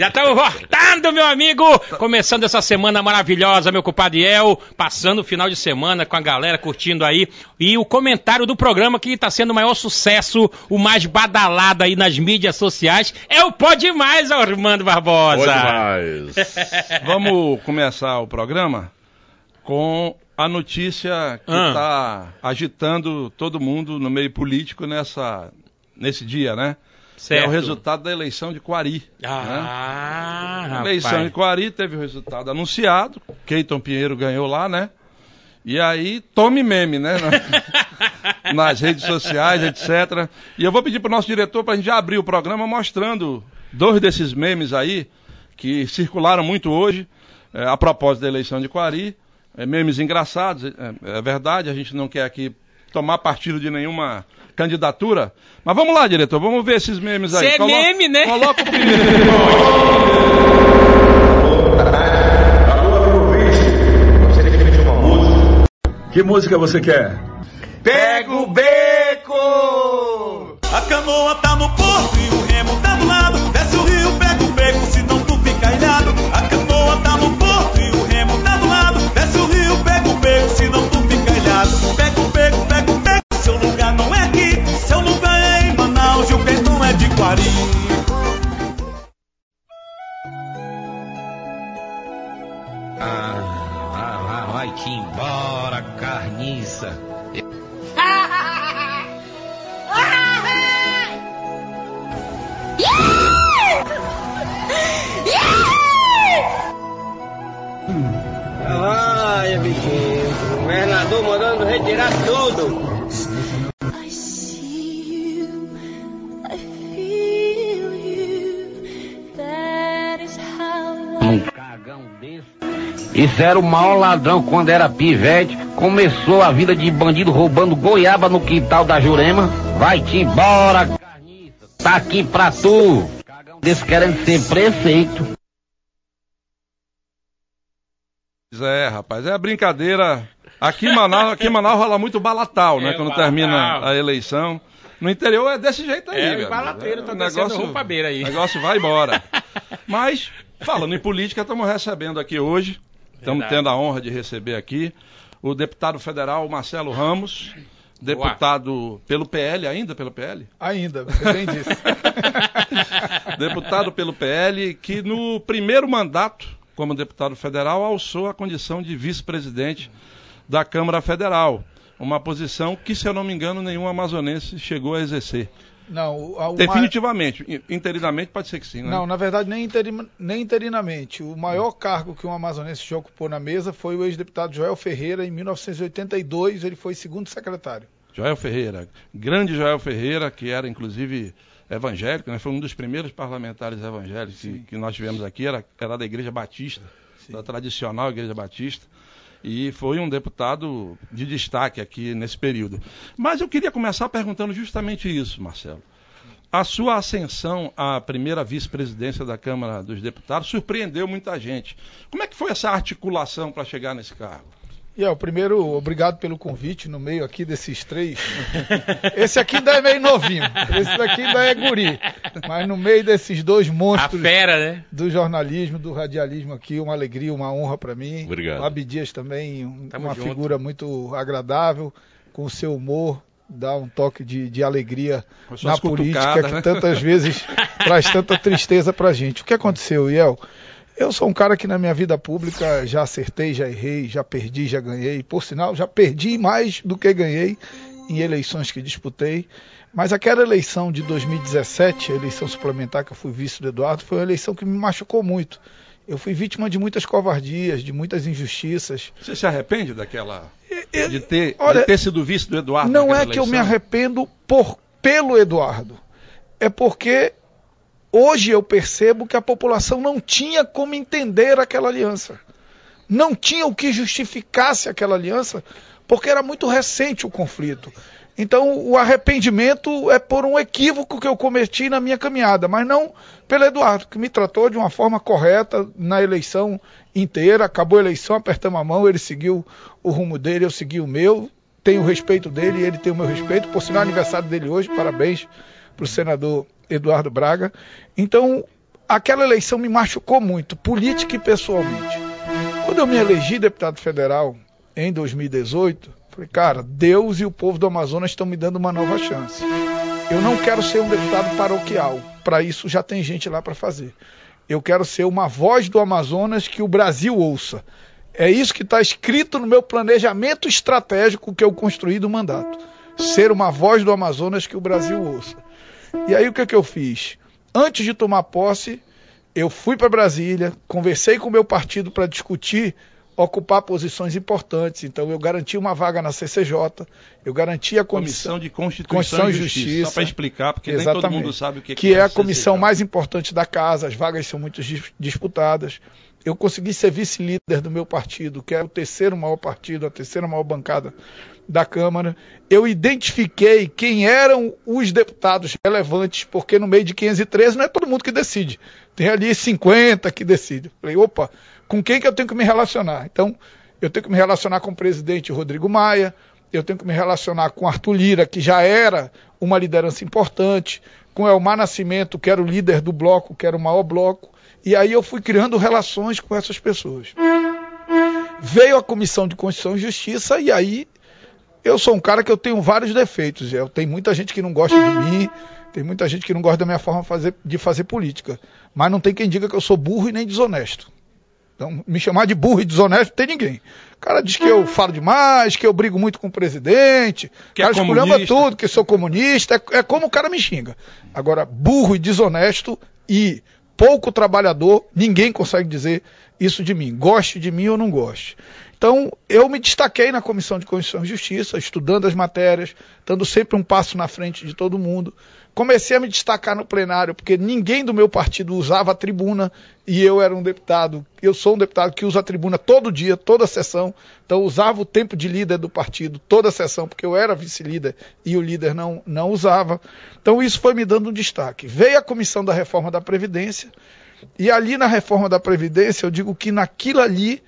Já estamos voltando, meu amigo! Começando essa semana maravilhosa, meu compadre El, passando o final de semana com a galera curtindo aí. E o comentário do programa que está sendo o maior sucesso, o mais badalado aí nas mídias sociais, é o Pode Mais, Armando Barbosa. Pode Mais. Vamos começar o programa com a notícia que está ah. agitando todo mundo no meio político nessa, nesse dia, né? Certo. É o resultado da eleição de Quari. Ah, né? A eleição de Quari teve o resultado anunciado. Keiton Pinheiro ganhou lá, né? E aí, tome meme, né? Nas redes sociais, etc. E eu vou pedir para o nosso diretor para a gente já abrir o programa mostrando dois desses memes aí que circularam muito hoje é, a propósito da eleição de Quari. É, memes engraçados, é, é verdade, a gente não quer aqui tomar partido de nenhuma candidatura. Mas vamos lá, diretor, vamos ver esses memes aí. Você é Colo meme, né? Coloca o primeiro. Que música você quer? Pega o beco! A canoa tá no porto e o remo tá do lado. Ah, vai-te embora, carniça. Vai, bichinho. O governador mandando retirar tudo. Isso era o maior ladrão quando era pivete. Começou a vida de bandido roubando goiaba no quintal da Jurema. Vai-te embora, carniça. Tá aqui pra tu. Cagão desse querendo ser prefeito. É, rapaz, é brincadeira. Aqui em Manaus, aqui em Manaus rola muito balatal, né? É, quando termina a eleição. No interior é desse jeito aí, é, balateiro tá negócio, aí. O negócio vai embora. Mas, falando em política, estamos recebendo aqui hoje Estamos tendo a honra de receber aqui o deputado federal Marcelo Ramos, deputado Boa. pelo PL, ainda pelo PL? Ainda, você bem disse. deputado pelo PL, que no primeiro mandato como deputado federal alçou a condição de vice-presidente da Câmara Federal. Uma posição que, se eu não me engano, nenhum amazonense chegou a exercer. Não, a, Definitivamente. Uma... Interinamente pode ser que sim, né? Não, na verdade, nem, interim... nem interinamente. O maior cargo que um amazonense já ocupou na mesa foi o ex-deputado Joel Ferreira. Em 1982, ele foi segundo secretário. Joel Ferreira. Grande Joel Ferreira, que era, inclusive, evangélico, né? foi um dos primeiros parlamentares evangélicos que, que, nós tivemos aqui, era, era da Igreja Batista, sim. da tradicional Igreja Batista e foi um deputado de destaque aqui nesse período. Mas eu queria começar perguntando justamente isso, Marcelo. A sua ascensão à primeira vice-presidência da Câmara dos Deputados surpreendeu muita gente. Como é que foi essa articulação para chegar nesse cargo? E é, o primeiro, obrigado pelo convite no meio aqui desses três. Esse aqui ainda é meio novinho, esse daqui ainda é guri. Mas no meio desses dois monstros fera, né? do jornalismo, do radialismo aqui, uma alegria, uma honra para mim. Obrigado. O Abdias também, um, uma junto. figura muito agradável, com o seu humor, dá um toque de, de alegria na política né? que tantas vezes traz tanta tristeza pra gente. O que aconteceu, Iel? Eu sou um cara que na minha vida pública já acertei, já errei, já perdi, já ganhei. Por sinal, já perdi mais do que ganhei em eleições que disputei. Mas aquela eleição de 2017, a eleição suplementar que eu fui vice do Eduardo, foi uma eleição que me machucou muito. Eu fui vítima de muitas covardias, de muitas injustiças. Você se arrepende daquela. de, ter, olha, de ter sido vice do Eduardo? Não é eleição? que eu me arrependo por, pelo Eduardo. É porque Hoje eu percebo que a população não tinha como entender aquela aliança. Não tinha o que justificasse aquela aliança, porque era muito recente o conflito. Então, o arrependimento é por um equívoco que eu cometi na minha caminhada, mas não pelo Eduardo, que me tratou de uma forma correta na eleição inteira. Acabou a eleição, apertamos a mão, ele seguiu o rumo dele, eu segui o meu. Tenho o respeito dele e ele tem o meu respeito. Por sinal, aniversário dele hoje, parabéns para o senador Eduardo Braga. Então, aquela eleição me machucou muito, política e pessoalmente. Quando eu me elegi deputado federal em 2018, falei, cara, Deus e o povo do Amazonas estão me dando uma nova chance. Eu não quero ser um deputado paroquial. Para isso já tem gente lá para fazer. Eu quero ser uma voz do Amazonas que o Brasil ouça. É isso que está escrito no meu planejamento estratégico que eu construí do mandato. Ser uma voz do Amazonas que o Brasil ouça. E aí o que, é que eu fiz? Antes de tomar posse, eu fui para Brasília, conversei com o meu partido para discutir ocupar posições importantes. Então, eu garanti uma vaga na CCJ, eu garanti a comissão, comissão de Constituição, Constituição e Justiça. Justiça só para explicar, porque exatamente, nem todo mundo sabe o que, que é. Que é a comissão mais importante da casa, as vagas são muito disputadas. Eu consegui ser vice-líder do meu partido, que é o terceiro maior partido, a terceira maior bancada da Câmara. Eu identifiquei quem eram os deputados relevantes, porque no meio de 513 não é todo mundo que decide. Tem ali 50 que decidem. Falei, opa, com quem que eu tenho que me relacionar? Então, eu tenho que me relacionar com o presidente Rodrigo Maia, eu tenho que me relacionar com Arthur Lira, que já era uma liderança importante, com Elmar Nascimento, que era o líder do bloco, que era o maior bloco, e aí eu fui criando relações com essas pessoas. Veio a Comissão de Constituição e Justiça, e aí eu sou um cara que eu tenho vários defeitos. Eu, tem muita gente que não gosta de mim, tem muita gente que não gosta da minha forma de fazer política. Mas não tem quem diga que eu sou burro e nem desonesto. Então, me chamar de burro e desonesto não tem ninguém. O cara diz que eu falo demais, que eu brigo muito com o presidente, que o cara é esculhamba tudo, que sou comunista. É, é como o cara me xinga. Agora, burro e desonesto e pouco trabalhador, ninguém consegue dizer isso de mim. Goste de mim ou não goste. Então, eu me destaquei na Comissão de Constituição e Justiça, estudando as matérias, dando sempre um passo na frente de todo mundo. Comecei a me destacar no plenário, porque ninguém do meu partido usava a tribuna e eu era um deputado. Eu sou um deputado que usa a tribuna todo dia, toda sessão. Então, usava o tempo de líder do partido, toda sessão, porque eu era vice-líder e o líder não, não usava. Então, isso foi me dando um destaque. Veio a comissão da reforma da Previdência, e ali na reforma da Previdência, eu digo que naquilo ali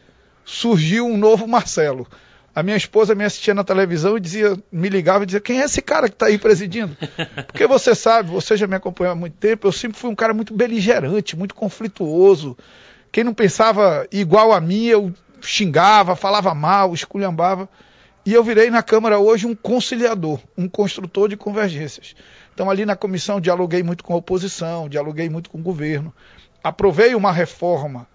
surgiu um novo Marcelo. A minha esposa me assistia na televisão e dizia, me ligava e dizia, quem é esse cara que está aí presidindo? Porque você sabe, você já me acompanhou há muito tempo, eu sempre fui um cara muito beligerante, muito conflituoso. Quem não pensava igual a mim, eu xingava, falava mal, esculhambava. E eu virei na Câmara hoje um conciliador, um construtor de convergências. Então, ali na comissão, dialoguei muito com a oposição, dialoguei muito com o governo. Aprovei uma reforma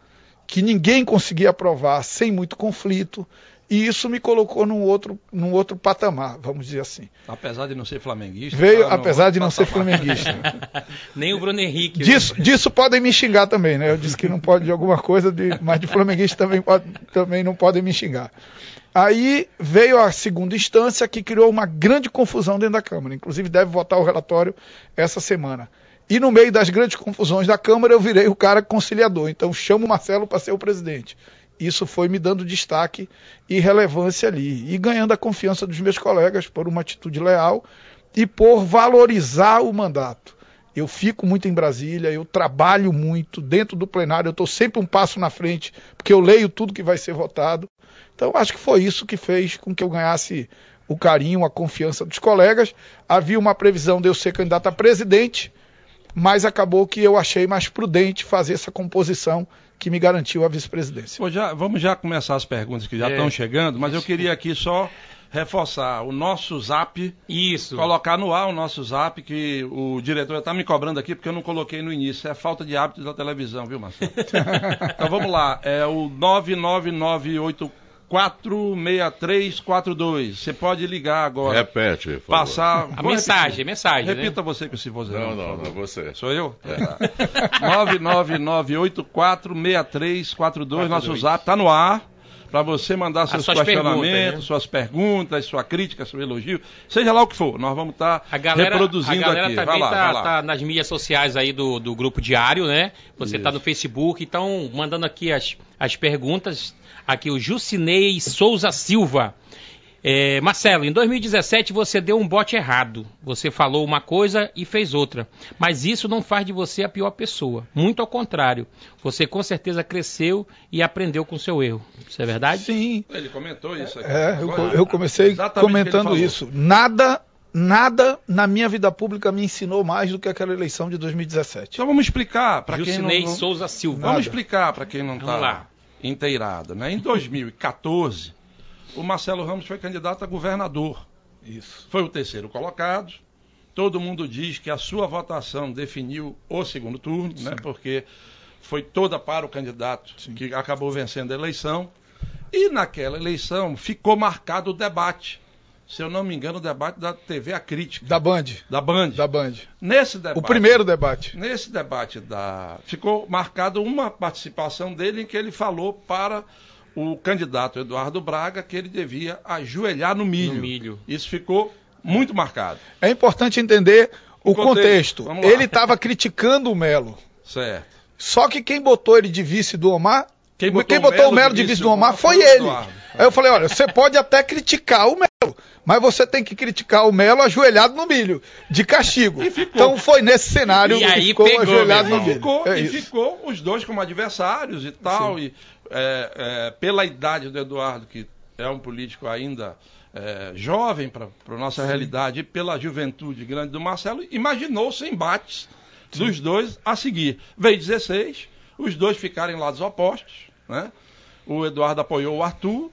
que ninguém conseguia aprovar sem muito conflito. E isso me colocou num outro, num outro patamar, vamos dizer assim. Apesar de não ser flamenguista. Veio, tá apesar de não patamar. ser flamenguista. Nem o Bruno Henrique. Disso, disso podem me xingar também, né? Eu disse que não pode de alguma coisa, de, mas de flamenguista também, pode, também não podem me xingar. Aí veio a segunda instância que criou uma grande confusão dentro da Câmara. Inclusive deve votar o relatório essa semana. E no meio das grandes confusões da Câmara, eu virei o cara conciliador. Então, chamo o Marcelo para ser o presidente. Isso foi me dando destaque e relevância ali. E ganhando a confiança dos meus colegas por uma atitude leal e por valorizar o mandato. Eu fico muito em Brasília, eu trabalho muito dentro do plenário, eu estou sempre um passo na frente, porque eu leio tudo que vai ser votado. Então, acho que foi isso que fez com que eu ganhasse o carinho, a confiança dos colegas. Havia uma previsão de eu ser candidato a presidente mas acabou que eu achei mais prudente fazer essa composição que me garantiu a vice-presidência. vamos já começar as perguntas que já é. estão chegando, mas eu queria aqui só reforçar o nosso zap. Isso. Colocar no ar o nosso zap, que o diretor está me cobrando aqui porque eu não coloquei no início. É falta de hábito da televisão, viu, Marcelo? então vamos lá. É o 99984 46342. Você pode ligar agora. Repete, por Passar. A mensagem, repetir. mensagem. Né? Repita né? você que se você não. Não, não, não, você. Sou eu? É. 999846342. Nosso zap está no ar. Para você mandar seus suas questionamentos, perguntas, né? suas perguntas, sua crítica, seu elogio, seja lá o que for, nós vamos estar tá reproduzindo a galera aqui. também está tá nas mídias sociais aí do, do Grupo Diário, né? Você está no Facebook, então mandando aqui as, as perguntas Aqui o Jucinei Souza Silva. É, Marcelo, em 2017 você deu um bote errado. Você falou uma coisa e fez outra. Mas isso não faz de você a pior pessoa. Muito ao contrário. Você com certeza cresceu e aprendeu com seu erro. Isso é verdade? Sim. Ele comentou isso aqui. É, eu, eu comecei comentando isso. Nada nada na minha vida pública me ensinou mais do que aquela eleição de 2017. Então vamos explicar para quem não, não... Souza Silva. Vamos explicar para quem não está inteirado. Né? Em 2014, o Marcelo Ramos foi candidato a governador. Isso. Foi o terceiro colocado. Todo mundo diz que a sua votação definiu o segundo turno, né? porque foi toda para o candidato Sim. que acabou vencendo a eleição. E naquela eleição ficou marcado o debate. Se eu não me engano, o debate da TV A Crítica. Da Band. Da Band. Da Band. Nesse debate. O primeiro debate. Nesse debate da. Ficou marcado uma participação dele em que ele falou para o candidato Eduardo Braga que ele devia ajoelhar no milho. No milho. Isso ficou muito marcado. É importante entender o, o contexto. contexto. Ele estava criticando o Melo. Certo. Só que quem botou ele de vice do Omar quem botou, quem botou o Melo de vice do Omar foi ele. Eduardo. Aí eu falei, olha, você pode até criticar o Melo, mas você tem que criticar o Melo ajoelhado no milho, de castigo. Então foi nesse cenário e que ficou pegou, ajoelhado no milho. Ficou, é e ficou os dois como adversários e tal. Sim. E é, é, pela idade do Eduardo, que é um político ainda é, jovem para a nossa Sim. realidade, e pela juventude grande do Marcelo, imaginou-se embates Sim. dos dois a seguir. Veio 16, os dois ficaram em lados opostos né? O Eduardo apoiou o Arthur,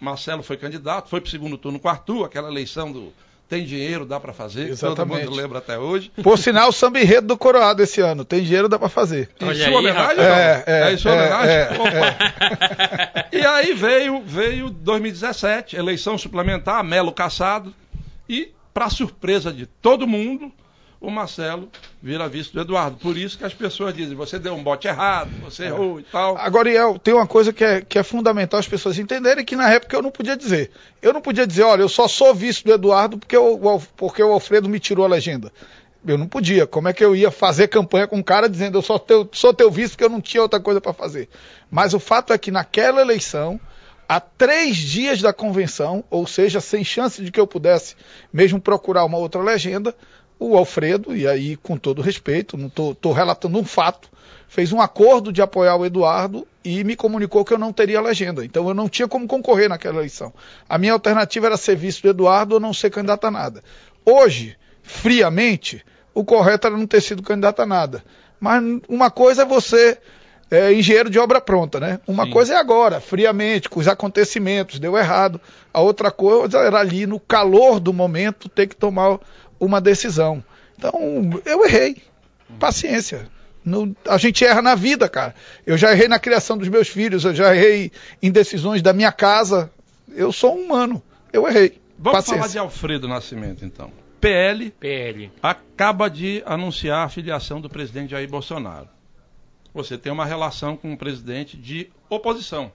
Marcelo foi candidato, foi para o segundo turno com Arthur, aquela eleição do tem dinheiro, dá para fazer, Exatamente. todo mundo lembra até hoje. Por sinal, o samba enredo do Coroado esse ano, tem dinheiro, dá para fazer. Em Olha sua aí, homenagem? É, é, é, em sua é, homenagem? É, é. e aí veio, veio 2017, eleição suplementar, Melo Caçado, e para surpresa de todo mundo, o Marcelo vira vice do Eduardo. Por isso que as pessoas dizem, você deu um bote errado, você errou e tal. Agora, Iel, tem uma coisa que é, que é fundamental as pessoas entenderem que na época eu não podia dizer. Eu não podia dizer, olha, eu só sou vice do Eduardo porque o, porque o Alfredo me tirou a legenda. Eu não podia. Como é que eu ia fazer campanha com um cara dizendo eu só teu, sou teu vice porque eu não tinha outra coisa para fazer? Mas o fato é que naquela eleição, há três dias da convenção, ou seja, sem chance de que eu pudesse mesmo procurar uma outra legenda, o Alfredo, e aí com todo respeito, não estou relatando um fato, fez um acordo de apoiar o Eduardo e me comunicou que eu não teria legenda. Então eu não tinha como concorrer naquela eleição. A minha alternativa era ser vice do Eduardo ou não ser candidato a nada. Hoje, friamente, o correto era não ter sido candidato a nada. Mas uma coisa é você é, engenheiro de obra pronta, né? Uma Sim. coisa é agora, friamente, com os acontecimentos, deu errado. A outra coisa era ali, no calor do momento, ter que tomar uma decisão. Então, eu errei. Paciência. No, a gente erra na vida, cara. Eu já errei na criação dos meus filhos, eu já errei em decisões da minha casa. Eu sou um humano. Eu errei. Vamos Paciência. falar de Alfredo Nascimento, então. PL, PL acaba de anunciar a filiação do presidente Jair Bolsonaro. Você tem uma relação com um presidente de oposição,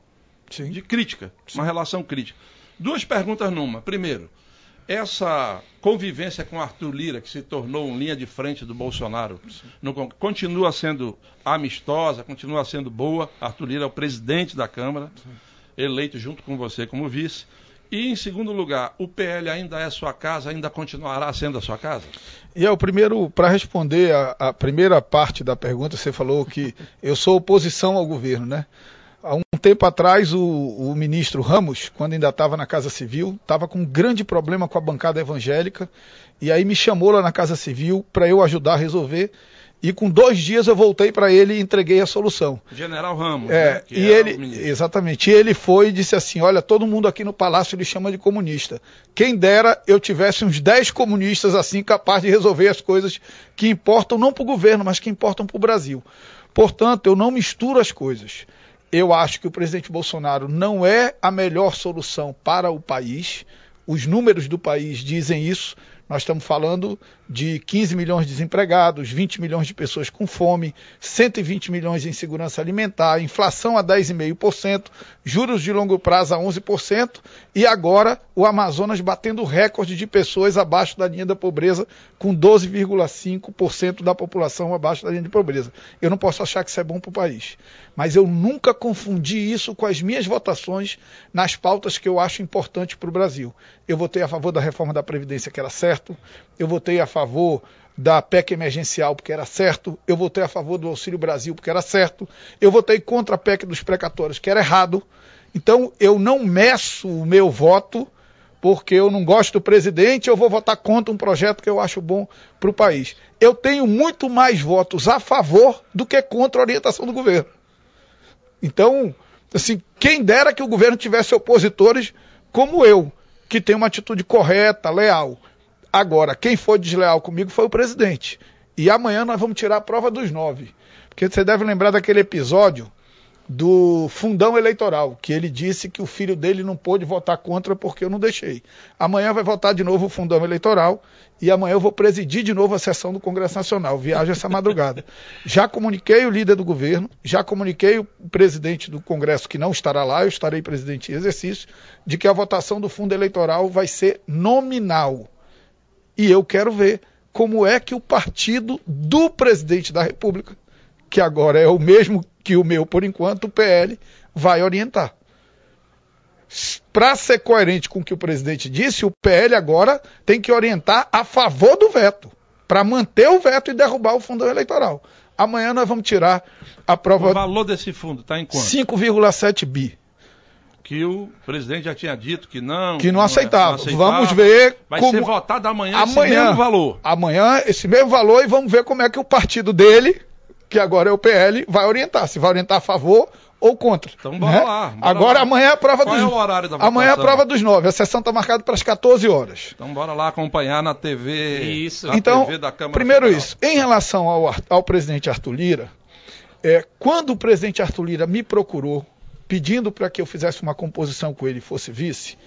Sim. de crítica, Sim. uma relação crítica. Duas perguntas numa. Primeiro, essa convivência com Arthur Lira, que se tornou um linha de frente do Bolsonaro, continua sendo amistosa, continua sendo boa. Arthur Lira é o presidente da Câmara, eleito junto com você como vice. E, em segundo lugar, o PL ainda é sua casa, ainda continuará sendo a sua casa? E é o primeiro, para responder a, a primeira parte da pergunta, você falou que eu sou oposição ao governo, né? Há um tempo atrás, o, o ministro Ramos, quando ainda estava na Casa Civil, estava com um grande problema com a bancada evangélica, e aí me chamou lá na Casa Civil para eu ajudar a resolver. E com dois dias eu voltei para ele e entreguei a solução. General Ramos, é, né, e ele, exatamente. E ele foi e disse assim: Olha, todo mundo aqui no palácio lhe chama de comunista. Quem dera eu tivesse uns 10 comunistas assim capazes de resolver as coisas que importam não para o governo, mas que importam para o Brasil. Portanto, eu não misturo as coisas. Eu acho que o presidente Bolsonaro não é a melhor solução para o país. Os números do país dizem isso. Nós estamos falando de 15 milhões de desempregados, 20 milhões de pessoas com fome, 120 milhões em segurança alimentar, inflação a 10,5%, juros de longo prazo a 11% e agora o Amazonas batendo recorde de pessoas abaixo da linha da pobreza, com 12,5% da população abaixo da linha de pobreza. Eu não posso achar que isso é bom para o país, mas eu nunca confundi isso com as minhas votações nas pautas que eu acho importantes para o Brasil. Eu votei a favor da reforma da Previdência, que era certo, eu votei a favor da PEC emergencial porque era certo, eu votei a favor do Auxílio Brasil porque era certo, eu votei contra a PEC dos precatórios que era errado. Então eu não meço o meu voto porque eu não gosto do presidente, eu vou votar contra um projeto que eu acho bom para o país. Eu tenho muito mais votos a favor do que contra a orientação do governo. Então, assim, quem dera que o governo tivesse opositores como eu, que tem uma atitude correta, leal. Agora, quem foi desleal comigo foi o presidente. E amanhã nós vamos tirar a prova dos nove. Porque você deve lembrar daquele episódio do fundão eleitoral, que ele disse que o filho dele não pôde votar contra porque eu não deixei. Amanhã vai votar de novo o fundão eleitoral e amanhã eu vou presidir de novo a sessão do Congresso Nacional. Viajo essa madrugada. Já comuniquei o líder do governo, já comuniquei o presidente do Congresso que não estará lá, eu estarei presidente em exercício, de que a votação do fundo eleitoral vai ser nominal. E eu quero ver como é que o partido do presidente da República, que agora é o mesmo que o meu, por enquanto, o PL vai orientar. Para ser coerente com o que o presidente disse, o PL agora tem que orientar a favor do veto, para manter o veto e derrubar o fundo eleitoral. Amanhã nós vamos tirar a prova. O valor desse fundo está em quanto? 5,7 bi. Que o presidente já tinha dito que não. Que não, não, aceitava. não aceitava. Vamos ver. Vai como... ser votado amanhã, amanhã esse mesmo valor. Amanhã esse mesmo valor e vamos ver como é que o partido dele que agora é o PL, vai orientar. Se vai orientar a favor ou contra. Então bora né? lá. Bora agora lá. amanhã é a prova Qual dos. É o horário da votação? Amanhã é a prova dos nove. A sessão está marcada para as 14 horas. Então bora lá acompanhar na TV. Isso. então, TV primeiro Federal. isso. Em relação ao, ao presidente Arthur Lira, é, quando o presidente Arthur Lira me procurou pedindo para que eu fizesse uma composição com ele e fosse vice,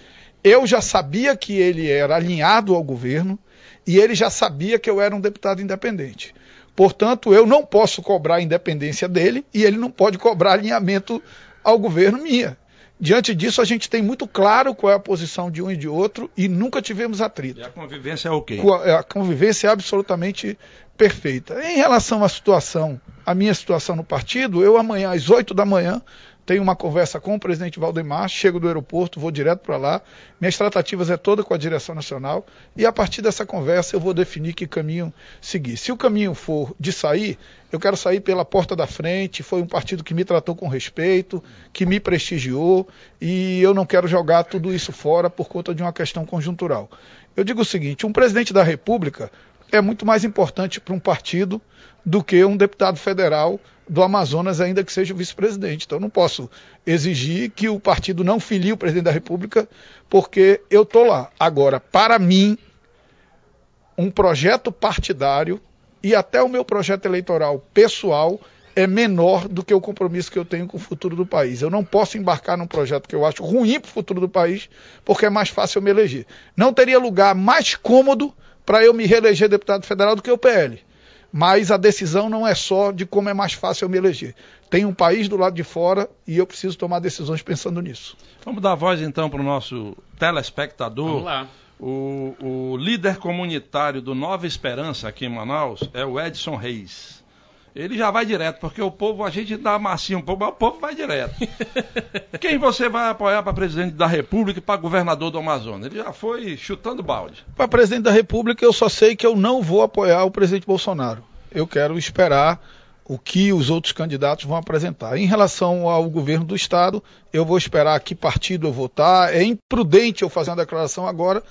eu já sabia que ele era alinhado ao governo e ele já sabia que eu era um deputado independente. Portanto, eu não posso cobrar a independência dele e ele não pode cobrar alinhamento ao governo minha. Diante disso, a gente tem muito claro qual é a posição de um e de outro e nunca tivemos atrito. E a convivência é ok? É, a convivência é absolutamente perfeita. Em relação à situação, a minha situação no partido, eu amanhã às 8 da manhã tenho uma conversa com o presidente Valdemar, chego do aeroporto, vou direto para lá. Minhas tratativas é toda com a direção nacional e a partir dessa conversa eu vou definir que caminho seguir. Se o caminho for de sair, eu quero sair pela porta da frente. Foi um partido que me tratou com respeito, que me prestigiou e eu não quero jogar tudo isso fora por conta de uma questão conjuntural. Eu digo o seguinte: um presidente da República é muito mais importante para um partido do que um deputado federal do Amazonas, ainda que seja o vice-presidente. Então, não posso exigir que o partido não filie o presidente da República, porque eu estou lá. Agora, para mim, um projeto partidário e até o meu projeto eleitoral pessoal é menor do que o compromisso que eu tenho com o futuro do país. Eu não posso embarcar num projeto que eu acho ruim para o futuro do país, porque é mais fácil eu me eleger. Não teria lugar mais cômodo para eu me reeleger deputado federal do que o PL. Mas a decisão não é só de como é mais fácil eu me eleger. Tem um país do lado de fora e eu preciso tomar decisões pensando nisso. Vamos dar voz então para o nosso telespectador. Vamos lá. O, o líder comunitário do Nova Esperança aqui em Manaus é o Edson Reis ele já vai direto, porque o povo, a gente dá massinha um pouco, mas o povo vai direto. Quem você vai apoiar para presidente da República e para governador do Amazonas? Ele já foi chutando balde. Para presidente da República, eu só sei que eu não vou apoiar o presidente Bolsonaro. Eu quero esperar o que os outros candidatos vão apresentar. Em relação ao governo do Estado, eu vou esperar que partido eu votar. É imprudente eu fazer uma declaração agora,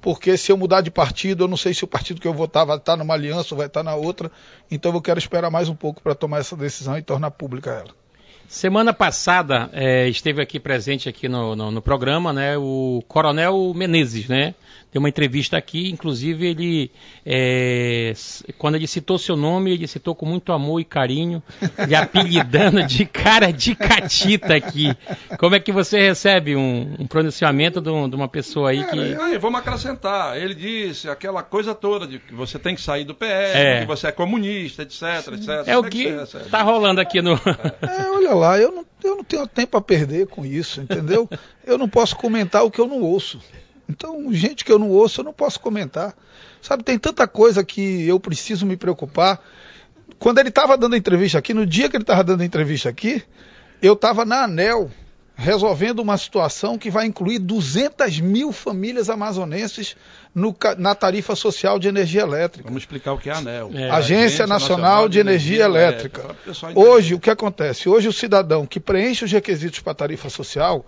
porque se eu mudar de partido, eu não sei se o partido que eu votar vai estar numa aliança ou vai estar na outra. Então eu quero esperar mais um pouco para tomar essa decisão e tornar pública ela. Semana passada é, esteve aqui presente aqui no, no, no, programa, né, o Coronel Menezes, né? Deu uma entrevista aqui, inclusive ele, é, quando ele citou seu nome, ele citou com muito amor e carinho, lhe apelidando de cara de catita aqui. Como é que você recebe um, um pronunciamento de, um, de, uma pessoa aí que... É, aí, vamos acrescentar, ele disse aquela coisa toda de que você tem que sair do PS, é. que você é comunista, etc, etc. É o é que está rolando aqui no... É, olha lá, eu não, eu não tenho tempo a perder com isso, entendeu? Eu não posso comentar o que eu não ouço. Então, gente que eu não ouço, eu não posso comentar. Sabe, tem tanta coisa que eu preciso me preocupar. Quando ele estava dando entrevista aqui, no dia que ele estava dando entrevista aqui, eu estava na ANEL resolvendo uma situação que vai incluir 200 mil famílias amazonenses no, na tarifa social de energia elétrica. Vamos explicar o que é ANEL. É. Agência, Agência Nacional, Nacional, de Energia, Energia Elétrica. Elétrica. Hoje, o que acontece? Hoje, o cidadão que preenche os requisitos para a tarifa social,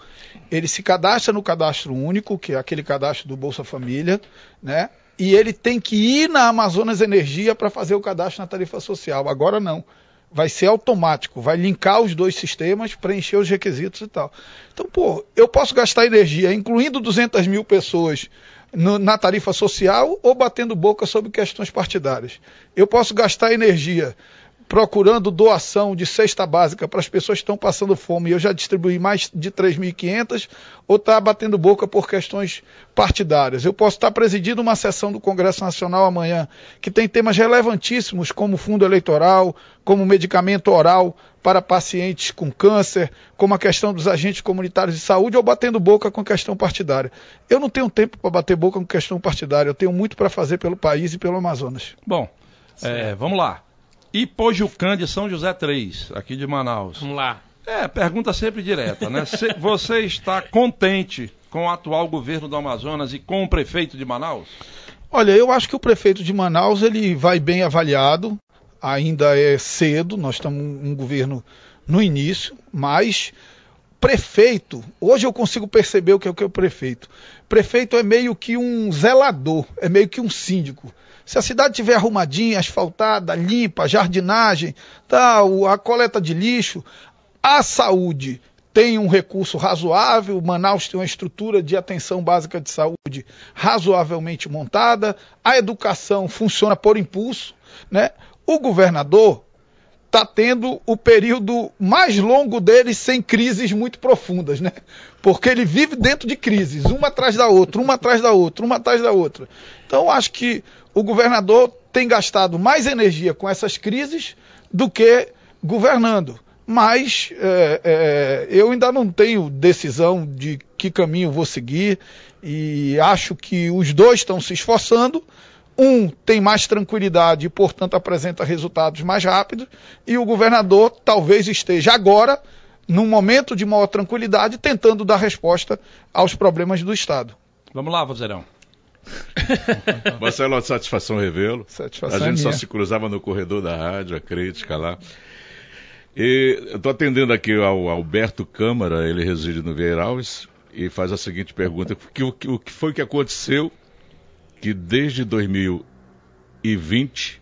ele se cadastra no cadastro único, que é aquele cadastro do Bolsa Família, né? E ele tem que ir na Amazonas Energia para fazer o cadastro na tarifa social. Agora não vai ser automático, vai linkar os dois sistemas, preencher os requisitos e tal. Então, pô, eu posso gastar energia, incluindo 200 mil pessoas no, na tarifa social ou batendo boca sobre questões partidárias. Eu posso gastar energia procurando doação de cesta básica para as pessoas que estão passando fome, eu já distribuí mais de 3.500, ou está batendo boca por questões partidárias. Eu posso estar presidindo uma sessão do Congresso Nacional amanhã, que tem temas relevantíssimos, como fundo eleitoral, como medicamento oral para pacientes com câncer, como a questão dos agentes comunitários de saúde, ou batendo boca com questão partidária. Eu não tenho tempo para bater boca com questão partidária, eu tenho muito para fazer pelo país e pelo Amazonas. Bom, é, vamos lá. Ipojucã de São José 3, aqui de Manaus. Vamos lá. É, pergunta sempre direta, né? Você está contente com o atual governo do Amazonas e com o prefeito de Manaus? Olha, eu acho que o prefeito de Manaus ele vai bem avaliado. Ainda é cedo, nós estamos um governo no início, mas prefeito, hoje eu consigo perceber o que é o que é o prefeito. Prefeito é meio que um zelador, é meio que um síndico. Se a cidade tiver arrumadinha, asfaltada, limpa, jardinagem, tal, a coleta de lixo, a saúde tem um recurso razoável, Manaus tem uma estrutura de atenção básica de saúde razoavelmente montada, a educação funciona por impulso, né? O governador está tendo o período mais longo dele sem crises muito profundas, né? Porque ele vive dentro de crises, uma atrás da outra, uma atrás da outra, uma atrás da outra. Então, acho que o governador tem gastado mais energia com essas crises do que governando. Mas é, é, eu ainda não tenho decisão de que caminho vou seguir e acho que os dois estão se esforçando. Um tem mais tranquilidade e, portanto, apresenta resultados mais rápidos, e o governador talvez esteja agora, num momento de maior tranquilidade, tentando dar resposta aos problemas do Estado. Vamos lá, Vozeirão. Marcelo, satisfação revê-lo. Satisfação a gente é só se cruzava no corredor da rádio, a crítica lá. E eu estou atendendo aqui ao Alberto Câmara, ele reside no Vieira Alves, e faz a seguinte pergunta: que, o, o que foi que aconteceu que desde 2020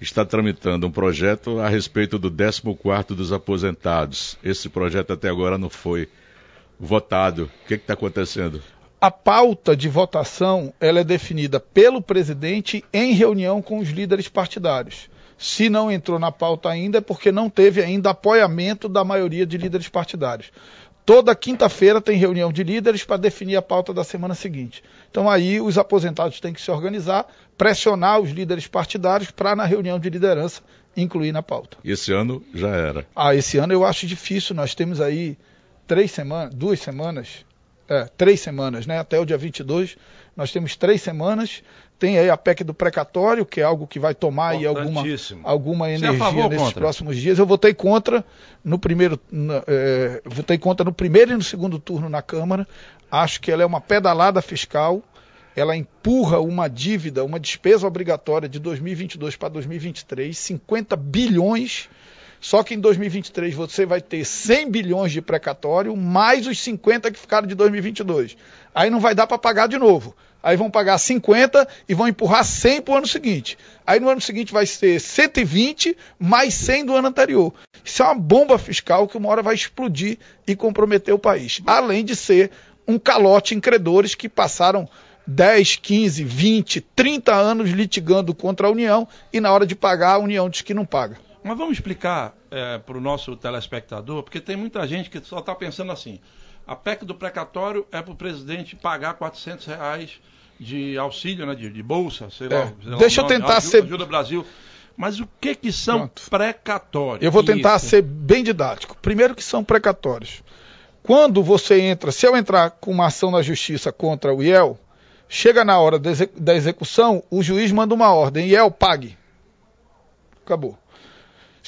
está tramitando um projeto a respeito do 14 dos aposentados? Esse projeto até agora não foi votado. O que está acontecendo? a pauta de votação ela é definida pelo presidente em reunião com os líderes partidários. Se não entrou na pauta ainda é porque não teve ainda apoiamento da maioria de líderes partidários. Toda quinta-feira tem reunião de líderes para definir a pauta da semana seguinte. Então aí os aposentados têm que se organizar, pressionar os líderes partidários para na reunião de liderança incluir na pauta. Esse ano já era. Ah, esse ano eu acho difícil. Nós temos aí três semanas, duas semanas é, três semanas, né? Até o dia 22, nós temos três semanas. Tem aí a PEC do precatório, que é algo que vai tomar aí alguma, alguma é energia nesses próximos dias. Eu votei contra no primeiro, é, votei contra no primeiro e no segundo turno na Câmara. Acho que ela é uma pedalada fiscal. Ela empurra uma dívida, uma despesa obrigatória de 2022 para 2023, 50 bilhões só que em 2023 você vai ter 100 bilhões de precatório, mais os 50 que ficaram de 2022. Aí não vai dar para pagar de novo. Aí vão pagar 50 e vão empurrar 100 para o ano seguinte. Aí no ano seguinte vai ser 120 mais 100 do ano anterior. Isso é uma bomba fiscal que uma hora vai explodir e comprometer o país. Além de ser um calote em credores que passaram 10, 15, 20, 30 anos litigando contra a União e na hora de pagar a União diz que não paga. Mas vamos explicar é, para o nosso telespectador, porque tem muita gente que só está pensando assim: a PEC do precatório é para o presidente pagar 400 reais de auxílio, né, de, de bolsa, sei é. lá. Sei Deixa lá, eu tentar ajuda, ser. Ajuda Brasil. Mas o que que são Pronto. precatórios? Eu vou tentar Isso. ser bem didático. Primeiro que são precatórios. Quando você entra, se eu entrar com uma ação na justiça contra o IEL, chega na hora da execução, o juiz manda uma ordem, IEL pague. Acabou.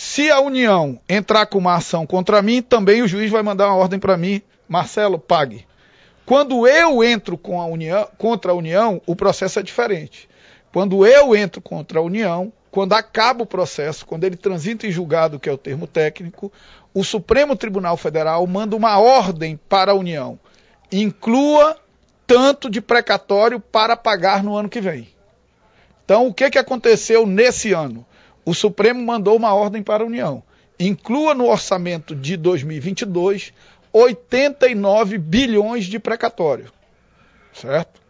Se a União entrar com uma ação contra mim, também o juiz vai mandar uma ordem para mim, Marcelo, pague. Quando eu entro com a União, contra a União, o processo é diferente. Quando eu entro contra a União, quando acaba o processo, quando ele transita em julgado, que é o termo técnico, o Supremo Tribunal Federal manda uma ordem para a União. Inclua tanto de precatório para pagar no ano que vem. Então, o que, que aconteceu nesse ano? O Supremo mandou uma ordem para a União. Inclua no orçamento de 2022 89 bilhões de precatório. Certo?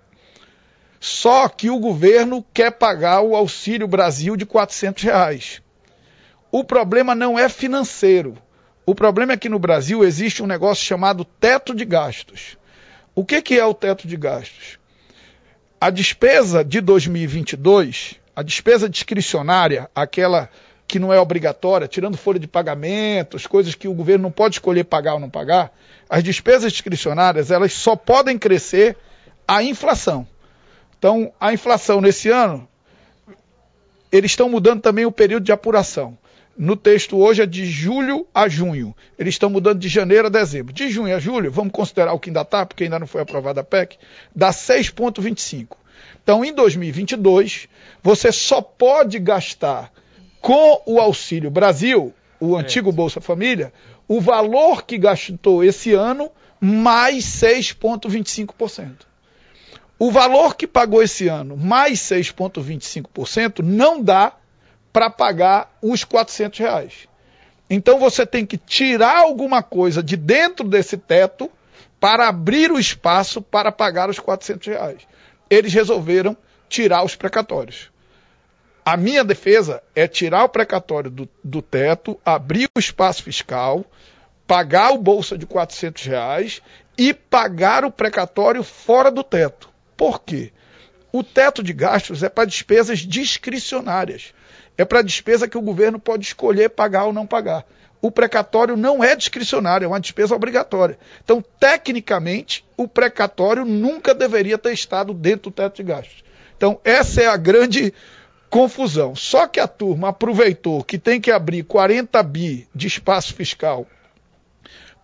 Só que o governo quer pagar o Auxílio Brasil de 400 reais. O problema não é financeiro. O problema é que no Brasil existe um negócio chamado teto de gastos. O que, que é o teto de gastos? A despesa de 2022, a despesa discricionária, aquela que não é obrigatória, tirando folha de pagamentos, coisas que o governo não pode escolher pagar ou não pagar, as despesas discricionárias elas só podem crescer a inflação. Então, a inflação nesse ano, eles estão mudando também o período de apuração. No texto hoje é de julho a junho. Eles estão mudando de janeiro a dezembro. De junho a julho, vamos considerar o que ainda está, porque ainda não foi aprovada a PEC, dá 6,25. Então, em 2022, você só pode gastar com o Auxílio Brasil, o antigo Bolsa Família, o valor que gastou esse ano mais 6,25%. O valor que pagou esse ano mais 6,25% não dá para pagar os 400 reais. Então você tem que tirar alguma coisa de dentro desse teto para abrir o espaço para pagar os 400 reais. Eles resolveram tirar os precatórios. A minha defesa é tirar o precatório do, do teto, abrir o espaço fiscal, pagar o bolsa de 400 reais e pagar o precatório fora do teto. Por quê? O teto de gastos é para despesas discricionárias. É para despesa que o governo pode escolher pagar ou não pagar. O precatório não é discricionário, é uma despesa obrigatória. Então, tecnicamente, o precatório nunca deveria ter estado dentro do teto de gastos. Então, essa é a grande confusão. Só que a turma aproveitou que tem que abrir 40 bi de espaço fiscal